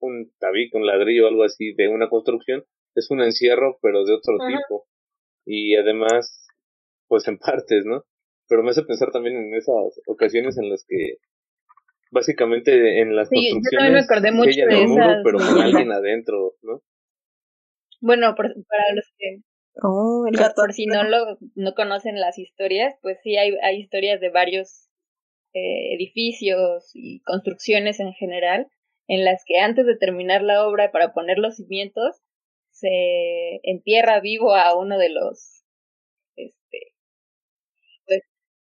un tabique, un ladrillo o algo así de una construcción, es un encierro, pero de otro tipo. Y además, pues en partes, ¿no? Pero me hace pensar también en esas ocasiones en las que básicamente en las sí, yo también me acordé mucho de esas, pero con alguien adentro, ¿no? Bueno, para los que oh, el gato. por si no lo no conocen las historias, pues sí hay, hay historias de varios eh, edificios y construcciones en general en las que antes de terminar la obra para poner los cimientos se entierra vivo a uno de los este pues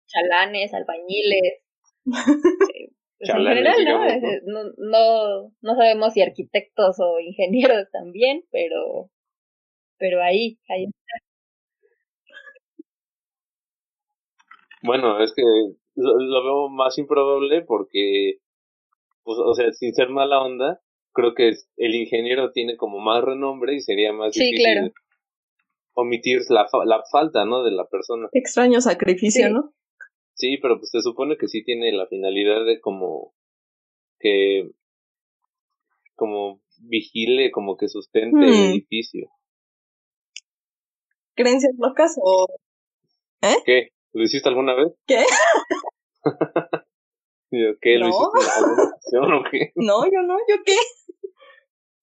chalanes, albañiles, eh, pues en general, ¿no? ¿no? ¿no? sabemos si arquitectos o ingenieros también, pero, pero ahí, ahí está. Bueno, es que lo, veo más improbable porque, pues, o sea, sin ser mala onda, creo que el ingeniero tiene como más renombre y sería más difícil omitir la, la falta, ¿no? De la persona. Extraño sacrificio, ¿no? Sí, pero pues se supone que sí tiene la finalidad de como que como vigile, como que sustente el hmm. edificio. ¿Creencias locas o ¿Eh? ¿Qué? ¿Lo hiciste alguna vez? ¿Qué? ¿Qué? ¿Lo hiciste alguna ocasión o qué? No, yo no, ¿yo qué?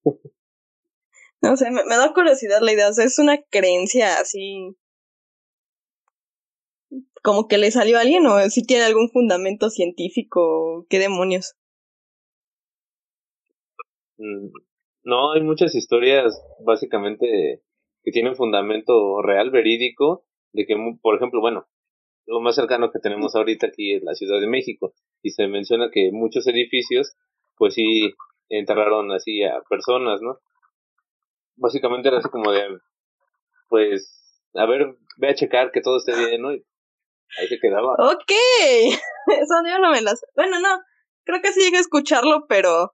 No sé, me, da curiosidad la idea, o sea, es una creencia así como que le salió a alguien o si tiene algún fundamento científico, qué demonios. Mm, no, hay muchas historias básicamente que tienen fundamento real, verídico, de que, por ejemplo, bueno, lo más cercano que tenemos ahorita aquí es la Ciudad de México y se menciona que muchos edificios, pues sí, enterraron así a personas, ¿no? Básicamente era así como de, pues, a ver, ve a checar que todo esté bien, ¿no? Y ahí se quedaba. Ok, eso yo no me las... Bueno, no, creo que sí llegué a escucharlo, pero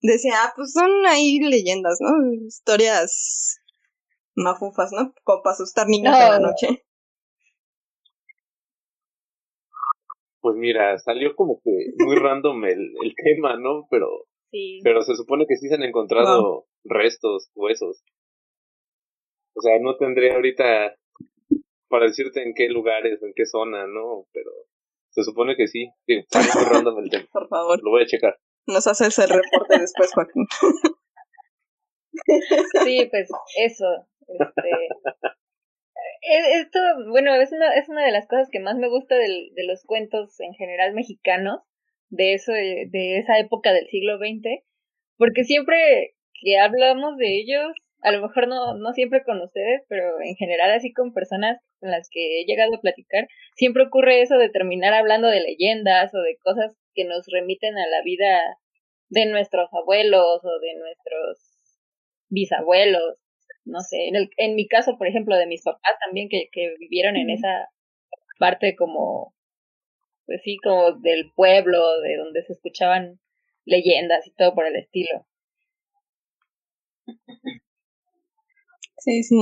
decía, ah, pues son ahí leyendas, ¿no? Historias mafufas, ¿no? Como para asustar niños en la noche. Pues mira, salió como que muy random el, el tema, ¿no? Pero, sí. pero se supone que sí se han encontrado restos, huesos. O sea, no tendré ahorita para decirte en qué lugares, en qué zona, ¿no? Pero se supone que sí. Sí, muy random el tema. Por favor. Lo voy a checar. Nos haces el reporte después, Joaquín. Sí, pues eso. Este, esto, bueno, es una, es una de las cosas que más me gusta del, de los cuentos en general mexicanos, de eso, de esa época del siglo XX, porque siempre que hablamos de ellos, a lo mejor no, no siempre con ustedes, pero en general así con personas con las que he llegado a platicar, siempre ocurre eso de terminar hablando de leyendas o de cosas que nos remiten a la vida de nuestros abuelos o de nuestros bisabuelos no sé, en, el, en mi caso, por ejemplo, de mis papás también que, que vivieron en esa parte como, pues sí, como del pueblo, de donde se escuchaban leyendas y todo por el estilo. Sí, sí.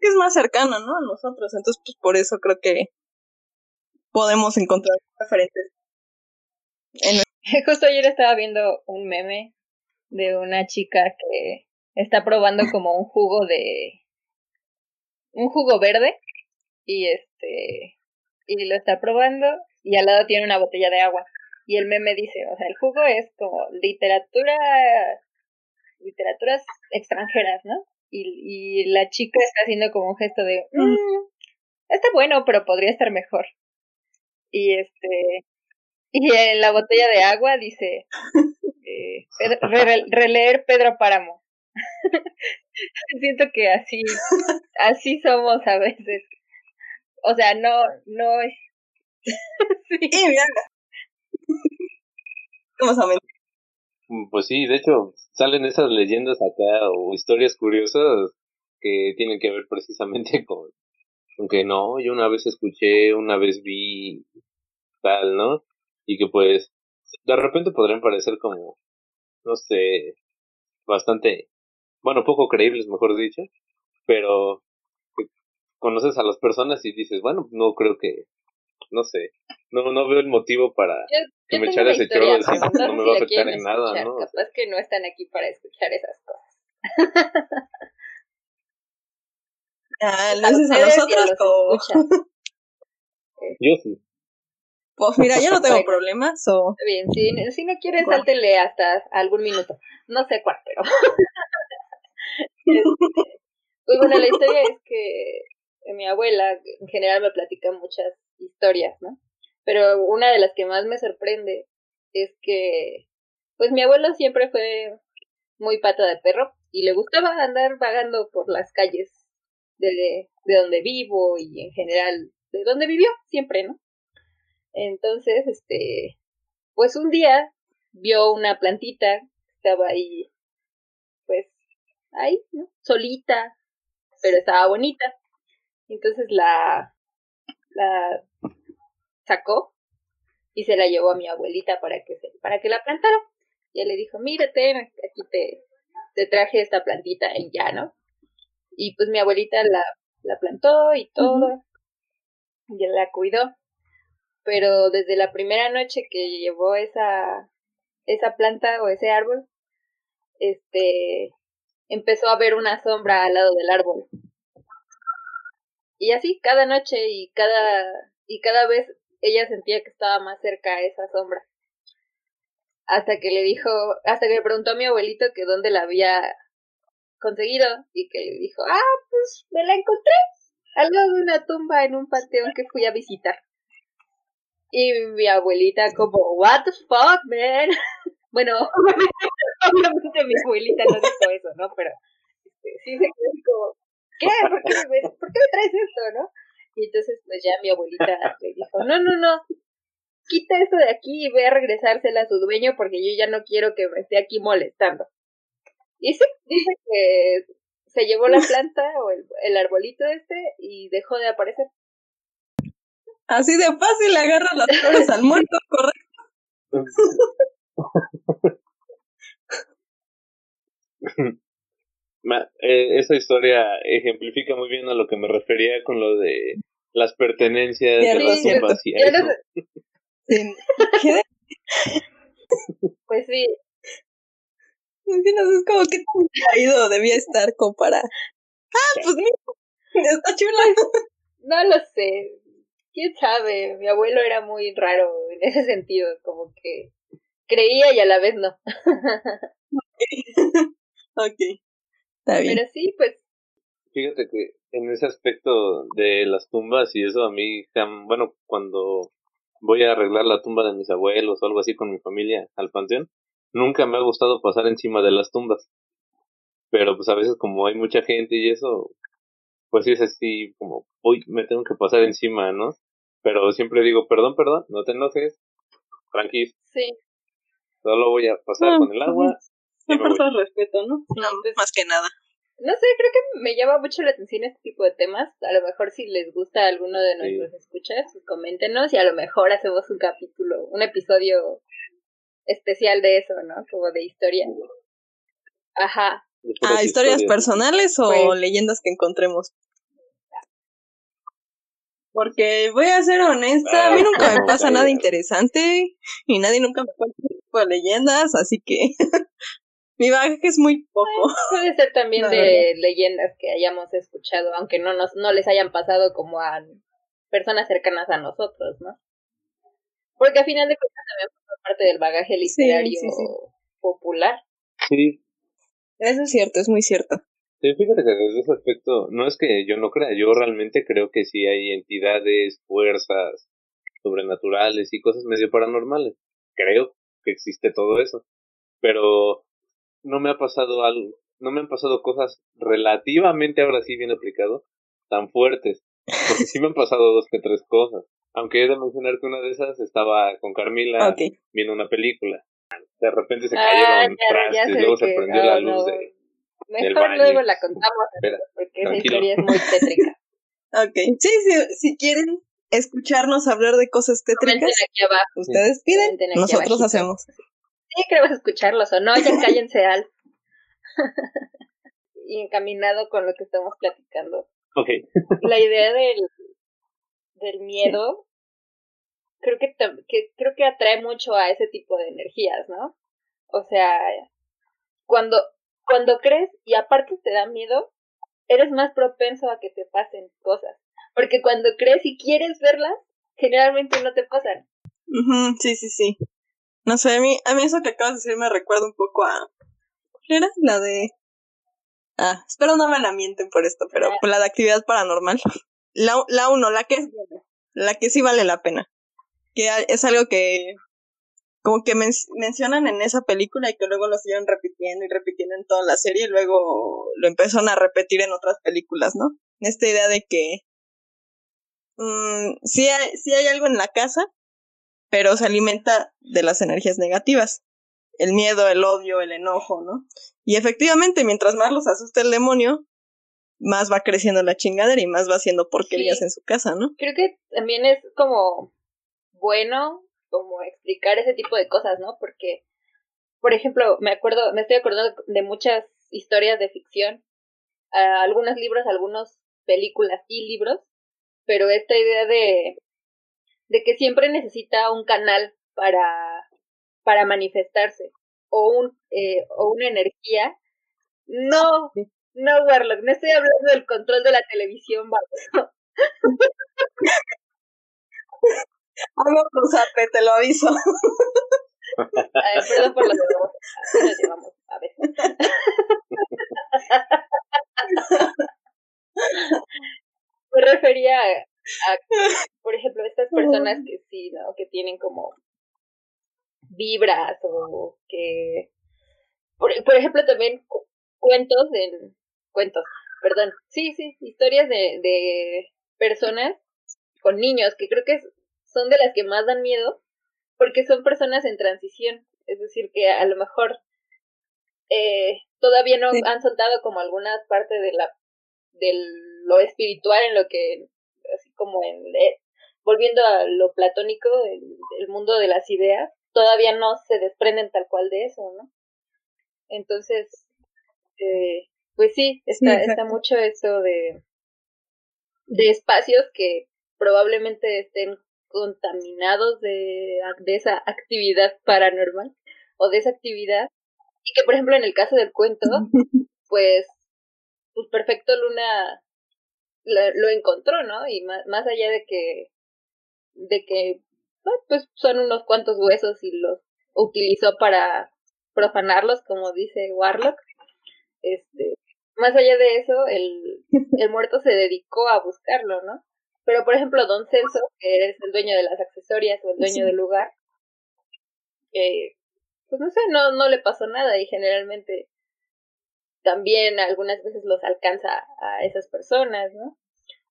que es más cercano, ¿no? A nosotros, entonces pues por eso creo que podemos encontrar referentes. Justo ayer estaba viendo un meme de una chica que está probando como un jugo de un jugo verde y este y lo está probando y al lado tiene una botella de agua y el meme dice, o sea, el jugo es como literatura literaturas extranjeras, ¿no? Y, y la chica está haciendo como un gesto de, mm, está bueno, pero podría estar mejor. Y este y en la botella de agua dice eh, releer Pedro Páramo. Siento que así, así somos a veces. O sea, no, no es. sí. ¿Cómo saben? Mm, pues sí, de hecho, salen esas leyendas acá o historias curiosas que tienen que ver precisamente con, con que no, yo una vez escuché, una vez vi tal, ¿no? Y que pues de repente podrían parecer como, no sé, bastante bueno, poco creíbles, mejor dicho, pero conoces a las personas y dices, bueno, no creo que, no sé, no, no veo el motivo para que me echara ese chorro no, no me va a afectar en nada, ¿no? Capaz que no están aquí para escuchar esas cosas. ah, lo haces a nosotros o... Yo sí. Pues mira, yo no tengo problemas o... Bien, si, si no quieres, sáltele hasta algún minuto. No sé cuál, pero... pues bueno, la historia es que mi abuela en general me platica muchas historias, ¿no? Pero una de las que más me sorprende es que, pues mi abuelo siempre fue muy pata de perro y le gustaba andar vagando por las calles de, de donde vivo y en general de donde vivió siempre, ¿no? Entonces, este, pues un día vio una plantita, estaba ahí ahí, ¿no? Solita, pero estaba bonita. Entonces la, la sacó y se la llevó a mi abuelita para que, se, para que la plantara. Y él le dijo, mírate, aquí te, te traje esta plantita y ya, ¿no? Y pues mi abuelita la, la plantó y todo, y la cuidó. Pero desde la primera noche que llevó esa, esa planta o ese árbol, este, empezó a ver una sombra al lado del árbol. Y así cada noche y cada y cada vez ella sentía que estaba más cerca a esa sombra. Hasta que le dijo, hasta que le preguntó a mi abuelito que dónde la había conseguido y que dijo, ah, pues me la encontré al lado de una tumba en un panteón que fui a visitar. Y mi abuelita como, what the fuck, man. bueno, obviamente mi abuelita no dijo eso, ¿no? Pero este, sí se quedó como, ¿qué? ¿Por qué, me, ¿Por qué me traes esto, no? Y entonces pues ya mi abuelita le dijo, no, no, no, quita esto de aquí y ve a regresársela a su dueño porque yo ya no quiero que me esté aquí molestando. Y sí, dice que se llevó la planta o el, el arbolito este y dejó de aparecer. Así de fácil agarra las flores al muerto, correcto. eh, esa historia ejemplifica muy bien a lo que me refería con lo de las pertenencias de las tumbas y eso. ¿Qué? Pues sí. Es como que tan caído debía estar como para. Ah, pues mira, está chula. No lo sé. Quién sabe. Mi abuelo era muy raro en ese sentido, como que creía y a la vez no. ok. Está bien. Pero sí, pues. Fíjate que en ese aspecto de las tumbas y eso a mí, bueno, cuando voy a arreglar la tumba de mis abuelos o algo así con mi familia al panteón, nunca me ha gustado pasar encima de las tumbas. Pero pues a veces como hay mucha gente y eso, pues sí es así como, uy, me tengo que pasar encima, ¿no? Pero siempre digo, perdón, perdón, no te enojes, tranquilo. Sí. Solo voy a pasar con el agua. Siempre por respeto, ¿no? No, pues, más que nada. No sé, creo que me llama mucho la atención este tipo de temas. A lo mejor si les gusta alguno de nuestros escuchas, pues coméntenos y a lo mejor hacemos un capítulo, un episodio especial de eso, ¿no? Como de historia. Ajá. Ah, historias personales o Pues- leyendas que encontremos. Porque voy a ser honesta, a mí nunca me Ah, pasa nada interesante y nadie nunca me cuenta de leyendas, así que mi bagaje es muy poco. Puede ser también de leyendas que hayamos escuchado, aunque no nos no les hayan pasado como a personas cercanas a nosotros, ¿no? Porque a final de cuentas también forma parte del bagaje literario sí, sí. popular. Sí, Eso es cierto, es muy cierto. Sí, fíjate que desde ese aspecto, no es que yo no crea, yo realmente creo que sí hay entidades, fuerzas sobrenaturales y cosas medio paranormales. Creo que existe todo eso. Pero no me ha pasado algo, no me han pasado cosas relativamente, ahora sí bien aplicado, tan fuertes. Porque sí me han pasado dos que tres cosas. Aunque he de mencionar que una de esas estaba con Carmila Ok. viendo una película. De repente se Ah, cayeron ya trastes, luego se prendió ah, la luz no. de, del Mejor baño. luego la contamos, Espera, porque esa tranquilo. historia es muy tétrica. Ok. Sí, sí, si quieren escucharnos hablar de cosas tétricas, aquí abajo. ustedes piden, aquí nosotros abajito. hacemos. Sí, queremos escucharlos o no, ya cállense al. y encaminado con lo que estamos platicando. Ok. La idea del, del miedo creo que, que creo que atrae mucho a ese tipo de energías, ¿no? O sea, cuando cuando crees y aparte te da miedo, eres más propenso a que te pasen cosas, porque cuando crees y quieres verlas, generalmente no te pasan. Ujú, sí, sí, sí. No sé, a mí, a mí eso que acabas de decir me recuerda un poco a... ¿Cuál era? La de... Ah, espero no me la mienten por esto, pero Ah. la de actividad paranormal. La, la uno, la que es buena, la que sí vale la pena. Que es algo que como que men- mencionan en esa película y que luego lo siguieron repitiendo y repitiendo en toda la serie y luego lo empezaron a repetir en otras películas, ¿no? Esta idea de que mm, sí, hay, sí hay algo en la casa, pero se alimenta de las energías negativas. El miedo, el odio, el enojo, ¿no? Y efectivamente, mientras más los asusta el demonio, más va creciendo la chingadera y más va haciendo porquerías Sí. en su casa, ¿no? Creo que también es como bueno como explicar ese tipo de cosas, ¿no? Porque, por ejemplo, me acuerdo, me estoy acordando de muchas historias de ficción, algunos libros, algunas películas y libros, pero esta idea de, de que siempre necesita un canal para, para manifestarse o un eh, o una energía. No, no, Warlock, no estoy hablando del control de la televisión, Warlock. Hago zape, te lo aviso. Ay, perdón por lo que así nos llevamos A, por ejemplo, estas personas que sí, ¿no? Que tienen como vibras o que, por, por ejemplo, también cuentos en, cuentos, perdón, sí, sí, historias de, de personas con niños, que creo que son de las que más dan miedo, porque son personas en transición, es decir, que a lo mejor eh, todavía no han soltado como alguna parte de la de lo espiritual en lo que así como en eh, volviendo a lo platónico el, el, mundo de las ideas todavía no se desprenden tal cual de eso no entonces eh, pues sí está está mucho esto de de espacios que probablemente estén contaminados de, de esa actividad paranormal o de esa actividad y que por ejemplo en el caso del cuento pues pues perfecto Luna lo, encontró no y más, más allá de que de que pues son unos cuantos huesos y los utilizó para profanarlos como dice Warlock este más allá de eso el, el muerto se dedicó a buscarlo no pero, por ejemplo, Don Celso, que es el dueño de las accesorias o el dueño del lugar, eh, pues no sé, no, no le pasó nada y generalmente también algunas veces los alcanza a esas personas, ¿no?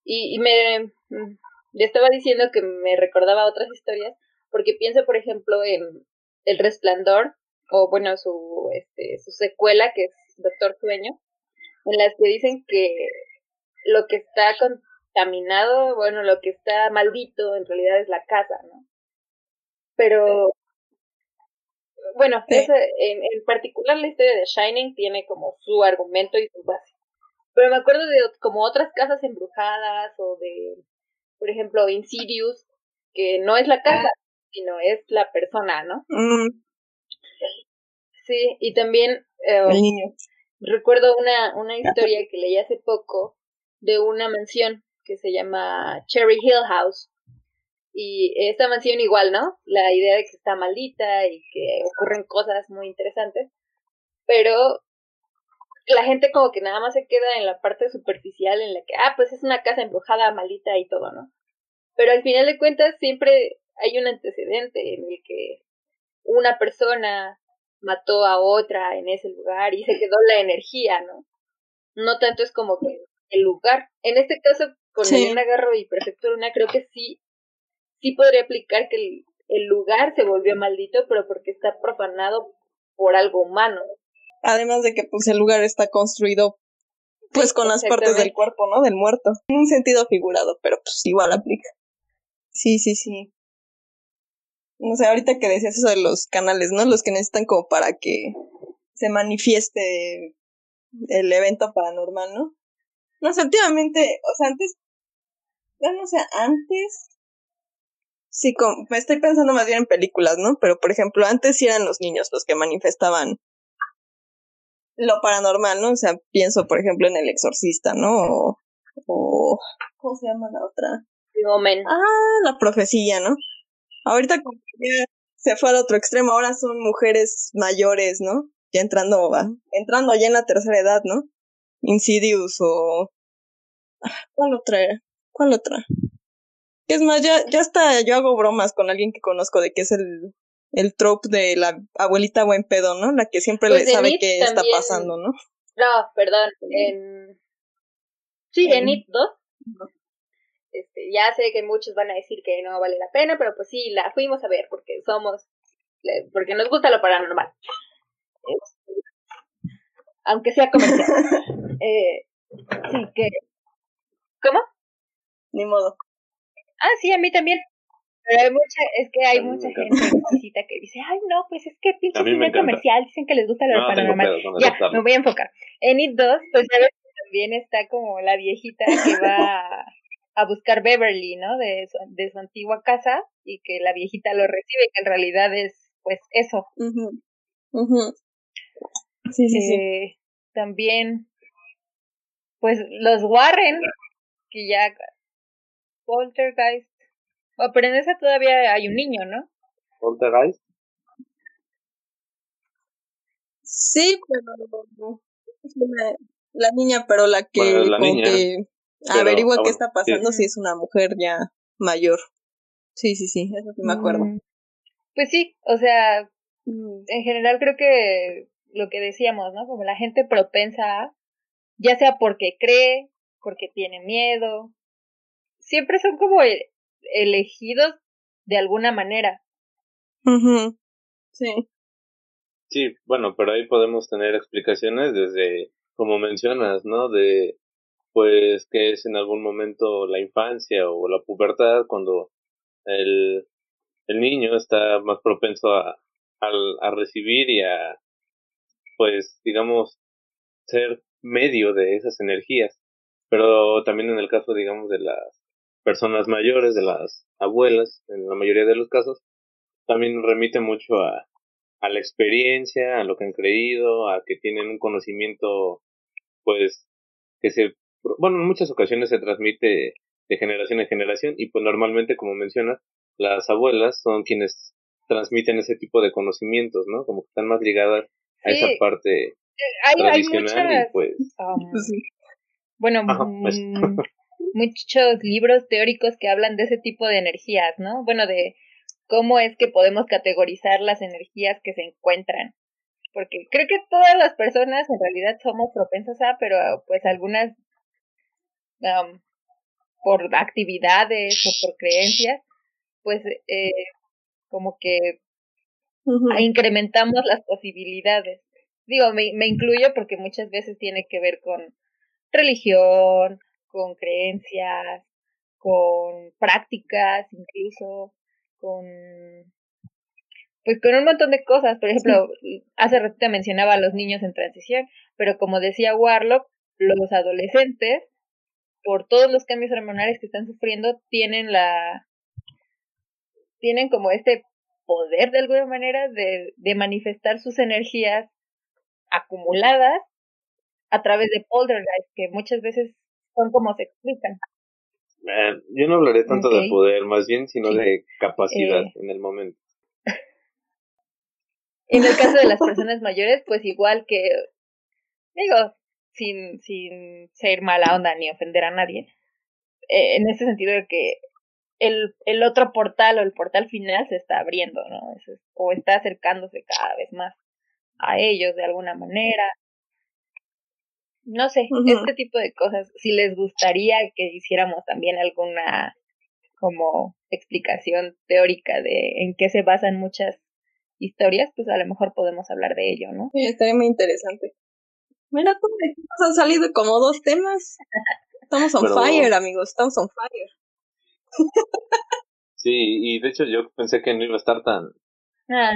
Y, y me mm, le estaba diciendo que me recordaba otras historias, porque pienso, por ejemplo, en El Resplandor, o bueno, su, este, su secuela, que es Doctor Sueño, en las que dicen que lo que está con, caminado, bueno, lo que está maldito en realidad es la casa, ¿no? Pero, bueno, en, en particular la historia de Shining tiene como su argumento y su base. Pero me acuerdo de como otras casas embrujadas o de, por ejemplo, Insidious, que no es la casa, sino es la persona, ¿no? Mm. Sí, y también eh, recuerdo una, una historia que leí hace poco de una mansión que se llama Cherry Hill House. Y esta mansión igual, ¿no? La idea de que está maldita y que ocurren cosas muy interesantes. Pero la gente como que nada más se queda en la parte superficial en la que, ah, pues es una casa embrujada, maldita y todo, ¿no? Pero al final de cuentas siempre hay un antecedente en el que una persona mató a otra en ese lugar y se quedó la energía, ¿no? No tanto es como que el lugar. En este caso, con el Garro y Perfecto Luna, creo que sí, sí podría aplicar que el, el lugar se volvió maldito, pero porque está profanado por algo humano. Además de que pues el lugar está construido pues con las partes del cuerpo, ¿no? Del muerto. En un sentido figurado, pero pues igual aplica. Sí, sí, sí. No sé, ahorita que decías eso de los canales, ¿no? Los que necesitan como para que se manifieste el evento paranormal, ¿no? No sé, últimamente, o sea, antes, ya no sé, antes, sí, como, me estoy pensando más bien en películas, ¿no? Pero, por ejemplo, antes sí eran los niños los que manifestaban lo paranormal, ¿no? O sea, pienso, por ejemplo, en El Exorcista, ¿no? O, ¿cómo se llama la otra? Omen. Ah, la profecía, ¿no? Ahorita como se fue al otro extremo, ahora son mujeres mayores, ¿no? Ya entrando, entrando ya en la tercera edad, ¿no? Insidious o... ¿Cuál otra era? ¿Cuál otra? Es más, ya, ya hasta yo hago bromas con alguien que conozco de que es el, el trope de la abuelita buen pedo, ¿no? La que siempre le pues sabe qué está pasando, ¿no? No, perdón, en... Sí, en It 2. Este, ya sé que muchos van a decir que no vale la pena, pero pues sí, la fuimos a ver porque somos, porque nos gusta lo paranormal aunque sea comercial. eh, sí, que... ¿Cómo? Ni modo. Ah, sí, a mí también. Pero hay mucha, es que hay mucha gente visita que dice, ay, no, pues es que pinche cine comercial, dicen que les gusta lo paranormal. Ya, me voy a enfocar. En It 2, pues sabes que también está como la viejita que va a, buscar Beverly, ¿no? De su, de su antigua casa y que la viejita lo recibe, que en realidad es, pues, eso. mhm Sí, sí, sí. Eh, también, pues los Warren, que ya Poltergeist, oh, pero en esa todavía hay un niño, ¿no? Poltergeist. Sí, pero La niña, pero la que, que averigua qué está pasando si es una mujer ya mayor. Sí, sí, sí, eso sí me acuerdo. Mm, pues sí, o sea, mm. en general creo que lo que decíamos, ¿no? Como la gente propensa ya sea porque cree, porque tiene miedo, siempre son como e, elegidos de alguna manera. Sí. Sí, bueno, pero ahí podemos tener explicaciones desde, como mencionas, ¿no? De, pues, que es en algún momento la infancia o la pubertad cuando el, el niño está más propenso a, a recibir y a, pues, digamos, ser medio de esas energías. Pero también en el caso, digamos, de las personas mayores, de las abuelas, en la mayoría de los casos, también remite mucho a, a la experiencia, a lo que han creído, a que tienen un conocimiento, pues, que se, bueno, en muchas ocasiones se transmite de generación en generación y pues normalmente, como mencionas, las abuelas son quienes transmiten ese tipo de conocimientos, ¿no? Como que están más ligadas a esa parte eh, tradicional y pues... Um, bueno, pues. Muchos libros teóricos que hablan de ese tipo de energías, ¿no? Bueno, de cómo es que podemos categorizar las energías que se encuentran. Porque creo que todas las personas en realidad somos propensas a, pero pues algunas um, por actividades o por creencias, pues eh, como que incrementamos las posibilidades. Digo, me, me incluyo porque muchas veces tiene que ver con religión, con creencias, con prácticas incluso, con pues con un montón de cosas. Por ejemplo, hace rato te mencionaba a los niños en transición, pero como decía Warlock, los adolescentes, por todos los cambios hormonales que están sufriendo, tienen la tienen como este poder de alguna manera de, de manifestar sus energías acumuladas a través de poltergeist, que muchas veces son como se explican. Eh, yo no hablaré tanto de poder, más bien, sino de capacidad eh. en el momento. En el caso de las personas mayores, pues igual que, digo, sin, sin ser mala onda ni ofender a nadie, eh, en ese sentido de que el, el otro portal o el portal final se está abriendo, ¿no? o está acercándose cada vez más a ellos de alguna manera, no sé, este tipo de cosas. Si les gustaría que hiciéramos también alguna como explicación teórica de en qué se basan muchas historias, pues a lo mejor podemos hablar de ello, ¿no? Sí, estaría muy interesante. Mira, nos han salido como dos temas. Estamos on fire, amigos, estamos on fire. sí, y de hecho yo pensé que no iba a estar tan ah.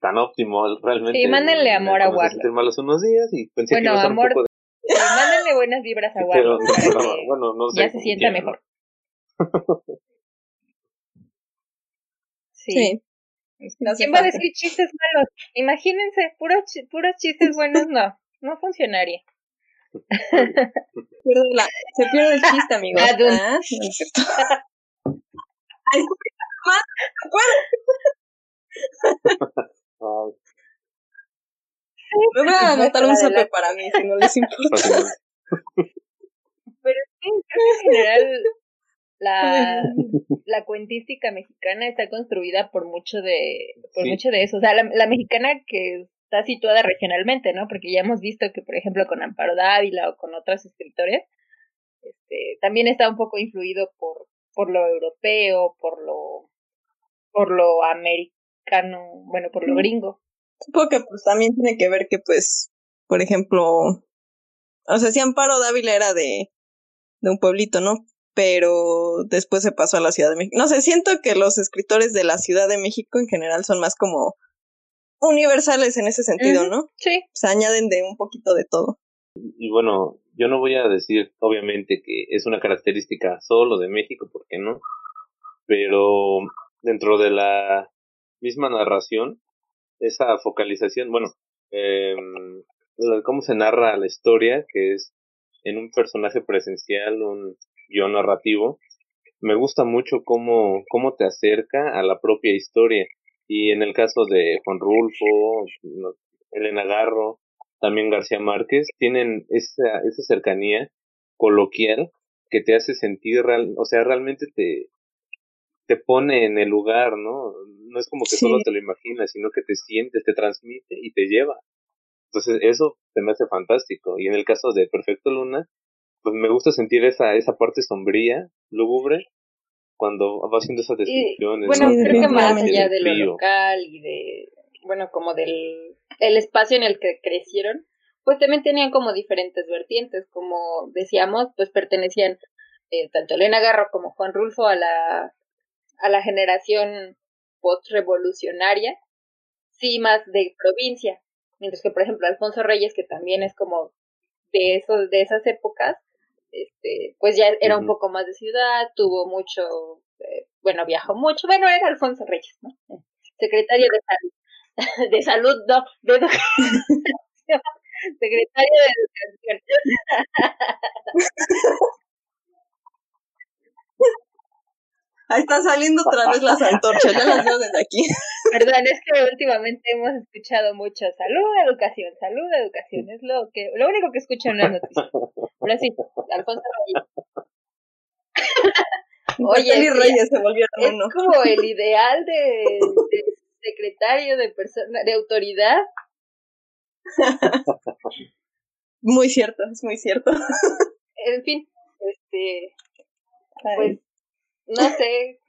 tan óptimo realmente. Sí, mándenle amor a Warlock. malos unos días y pensé que iba a amor, un poco mándenle buenas vibras a Warlock bueno, no sé ya se sienta mejor. sí. ¿Quién va a decir chistes malos? Imagínense, puros, puros chistes buenos no, no funcionaría. se pierde el chiste, amigo. Ah, Ay, me voy a anotar un sope para mí, si no les importa. Pero sí, en general la, la cuentística mexicana está construida por mucho de por mucho de eso. O sea, la, la, mexicana que está situada regionalmente, ¿no? Porque ya hemos visto que, por ejemplo, con Amparo Dávila o con otros escritores, este, también está un poco influido por, por lo europeo, por lo, por lo americano, bueno, por lo gringo. Supongo que pues también tiene que ver que pues, por ejemplo, o sea, si Amparo Dávila era de, de un pueblito, ¿no? Pero después se pasó a la Ciudad de México. No sé, siento que los escritores de la Ciudad de México en general son más como universales en ese sentido, ¿no? Sí. Se añaden de un poquito de todo. Y bueno, yo no voy a decir, obviamente, que es una característica solo de México, porque no. Pero dentro de la misma narración, esa focalización, bueno, eh, cómo se narra la historia, que es en un personaje presencial, un guion narrativo, me gusta mucho cómo, cómo te acerca a la propia historia. Y en el caso de Juan Rulfo, Elena Garro, también García Márquez, tienen esa, esa cercanía coloquial que te hace sentir real, o sea, realmente te, te pone en el lugar, ¿no? No es como que solo te lo imaginas, sino que te sientes, te transmite y te lleva. Entonces, eso se me hace fantástico. Y en el caso de Perfecto Luna, pues me gusta sentir esa, esa parte sombría, lúgubre, cuando va haciendo esas descripciones. bueno, creo que más allá de lo local y de, bueno, como del el espacio en el que crecieron, pues también tenían como diferentes vertientes, como decíamos, pues pertenecían eh, tanto Elena Garro como Juan Rulfo a la, a la generación post-revolucionaria, sí más de provincia, mientras que por ejemplo Alfonso Reyes, que también es como de esos, de esas épocas, este, pues ya era un poco más de ciudad, tuvo mucho, eh, bueno, viajó mucho, bueno, era Alfonso Reyes, ¿no? Secretario de salud, de salud, no, de secretario de educación. Ahí están saliendo otra vez las antorchas, ya las veo desde aquí. Perdón, es que últimamente hemos escuchado mucho salud, educación, salud, educación. Es lo que lo único que escucho en las noticias. Ahora sí, Alfonso Reyes. Oye, Reyes se volvieron es como el ideal de, de secretario de persona, de autoridad. muy cierto, es muy cierto. En fin, este, pues no sé,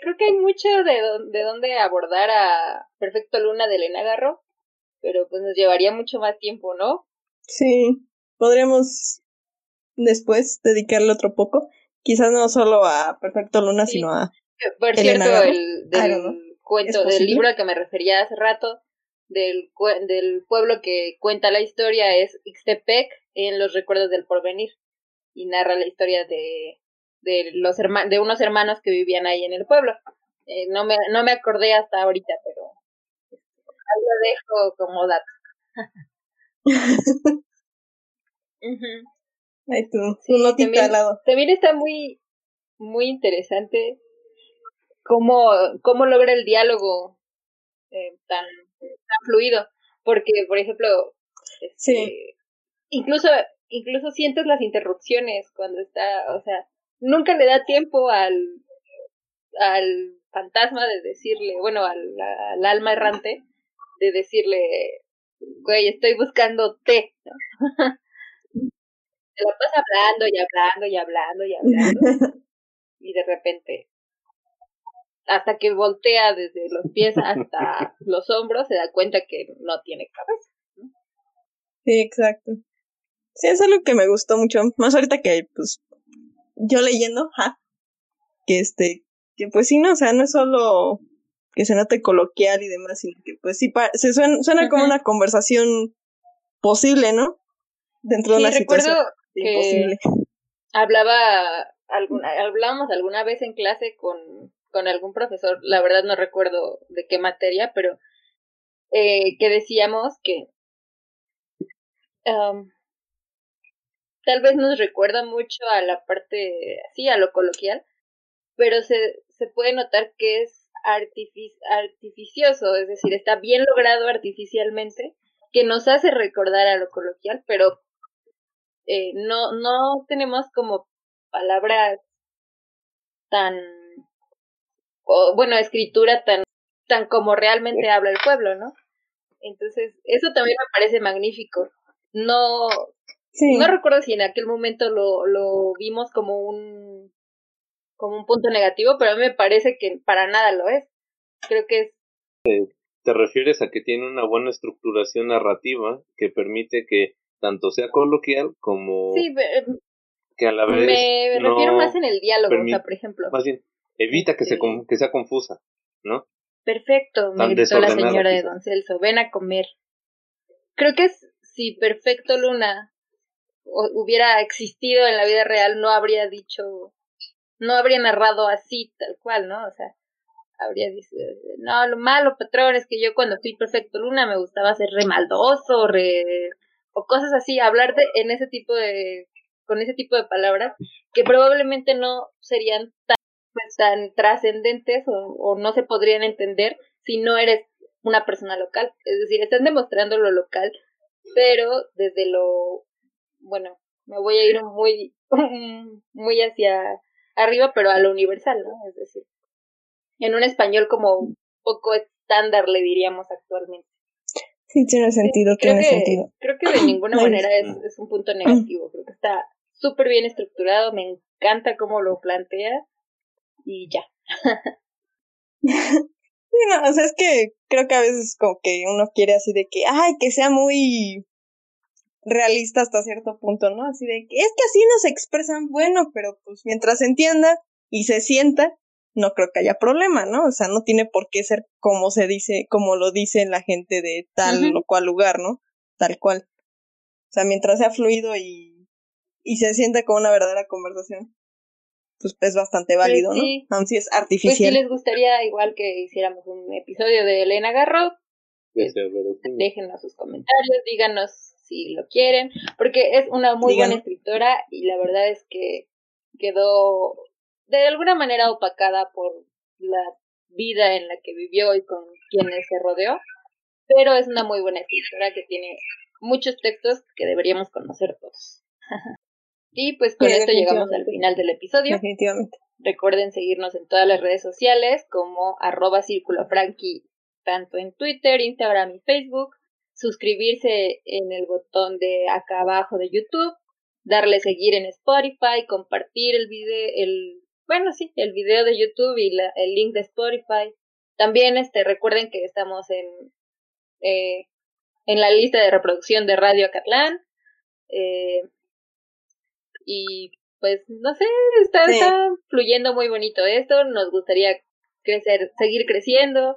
creo que hay mucho de, de dónde abordar a Perfecto Luna de Elena Garro, pero pues nos llevaría mucho más tiempo, ¿no? Sí, podríamos después dedicarle otro poco, quizás no solo a Perfecto Luna, sino a... Por cierto, el del cuento, del libro al que me refería hace rato, del, del pueblo que cuenta la historia es Ixtepec en los recuerdos del porvenir y narra la historia de de los de unos hermanos que vivían ahí en el pueblo. Eh, no me no me acordé hasta ahorita, pero ahí lo dejo como dato. Ahí tú, también, al lado. También está muy muy interesante cómo cómo logra el diálogo eh, tan tan fluido, porque por ejemplo, este, incluso incluso sientes las interrupciones cuando está, o sea, nunca le da tiempo al, al fantasma de decirle, bueno, al, al alma errante, de decirle, güey, estoy buscando té, ¿no? Se la pasa hablando y hablando y hablando y hablando. y de repente, hasta que voltea desde los pies hasta los hombros, se da cuenta que no tiene cabeza. ¿no? Sí, exacto. Sí, es algo que me gustó mucho. Más ahorita que, pues, yo leyendo, ja, que este, que pues sí, no, o sea, no es solo que se note coloquial y demás, sino que pues sí, se suena, suena como una conversación posible, ¿no? Dentro de una situación imposible. Hablaba, alguna, hablábamos alguna vez en clase con, con algún profesor, la verdad no recuerdo de qué materia, pero eh, que decíamos que um, tal vez nos recuerda mucho a la parte, sí, a lo coloquial, pero se, se puede notar que es artificioso, es decir, está bien logrado artificialmente, que nos hace recordar a lo coloquial, pero eh, no, no tenemos como palabras tan, o, bueno, escritura tan, tan como realmente habla el pueblo, ¿no? Entonces, eso también me parece magnífico. No, no recuerdo si en aquel momento lo, lo vimos como un como un punto negativo, pero a mí me parece que para nada lo es. Creo que es te refieres a que tiene una buena estructuración narrativa que permite que tanto sea coloquial como sí, que a la vez me refiero más en el diálogo, o sea, por ejemplo. Más bien, evita que, se, que sea confusa, ¿no? Perfecto, me gritó la señora de Don Celso, ven a comer. Creo que es, si Perfecto Luna hubiera existido en la vida real, no habría dicho, no habría narrado así, tal cual, ¿no? O sea, habría dicho, no, lo malo, patrón, es que yo cuando fui perfecto luna me gustaba ser re maldoso, re, o cosas así, hablar de, en ese tipo de, con ese tipo de palabras, que probablemente no serían tan, pues, tan trascendentes o, o no se podrían entender si no eres una persona local. Es decir, están demostrando lo local pero desde lo, bueno, me voy a ir muy, muy hacia arriba, pero a lo universal, ¿no? Es decir, en un español como poco estándar le diríamos actualmente. Sí, tiene sentido, tiene sentido. Creo que de ninguna manera es, es un punto negativo, creo que está súper bien estructurado, me encanta cómo lo plantea y ya. Sí, no, o sea, es que creo que a veces como que uno quiere así de que, ay, que sea muy realista hasta cierto punto, ¿no? Así de que es que así nos expresan, bueno, pero pues mientras se entienda y se sienta, no creo que haya problema, ¿no? O sea, no tiene por qué ser como se dice, como lo dice la gente de tal o cual lugar, ¿no? Tal cual. O sea, mientras sea fluido y, y se sienta como una verdadera conversación, pues es bastante pues válido, ¿no? Aun si es artificial. Pues si les gustaría igual que hiciéramos un episodio de Elena Garro, pues, déjenos sus comentarios, díganos si lo quieren, porque es una muy buena escritora y la verdad es que quedó de alguna manera opacada por la vida en la que vivió y con quienes se rodeó, pero es una muy buena escritora que tiene muchos textos que deberíamos conocer todos. Y pues con esto llegamos al final del episodio. Definitivamente. Recuerden seguirnos en todas las redes sociales como arroba círculo tanto en Twitter, Instagram y Facebook. Suscribirse en el botón de acá abajo de YouTube. Darle seguir en Spotify, compartir el video, el, bueno, sí, el video de YouTube y el link de Spotify. También este, recuerden que estamos en, eh, en la lista de reproducción de Radio Acatlán. Eh, y pues no sé, está, está fluyendo muy bonito esto, nos gustaría crecer, seguir creciendo,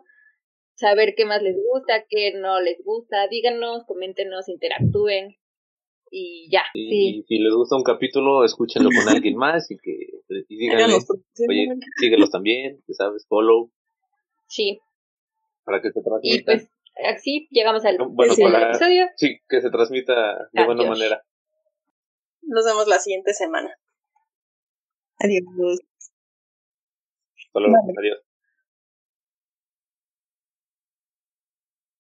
saber qué más les gusta, qué no les gusta, díganos, coméntenos, interactúen y ya. Y, si les gusta un capítulo, escúchenlo con alguien más y que y díganle, oye, síguelos también, que sabes, follow. Sí. Para que se transmita. Y pues así llegamos al bueno, episodio. Sí, que se transmita de buena manera. Nos vemos la siguiente semana. Adiós. Hasta luego. Adiós.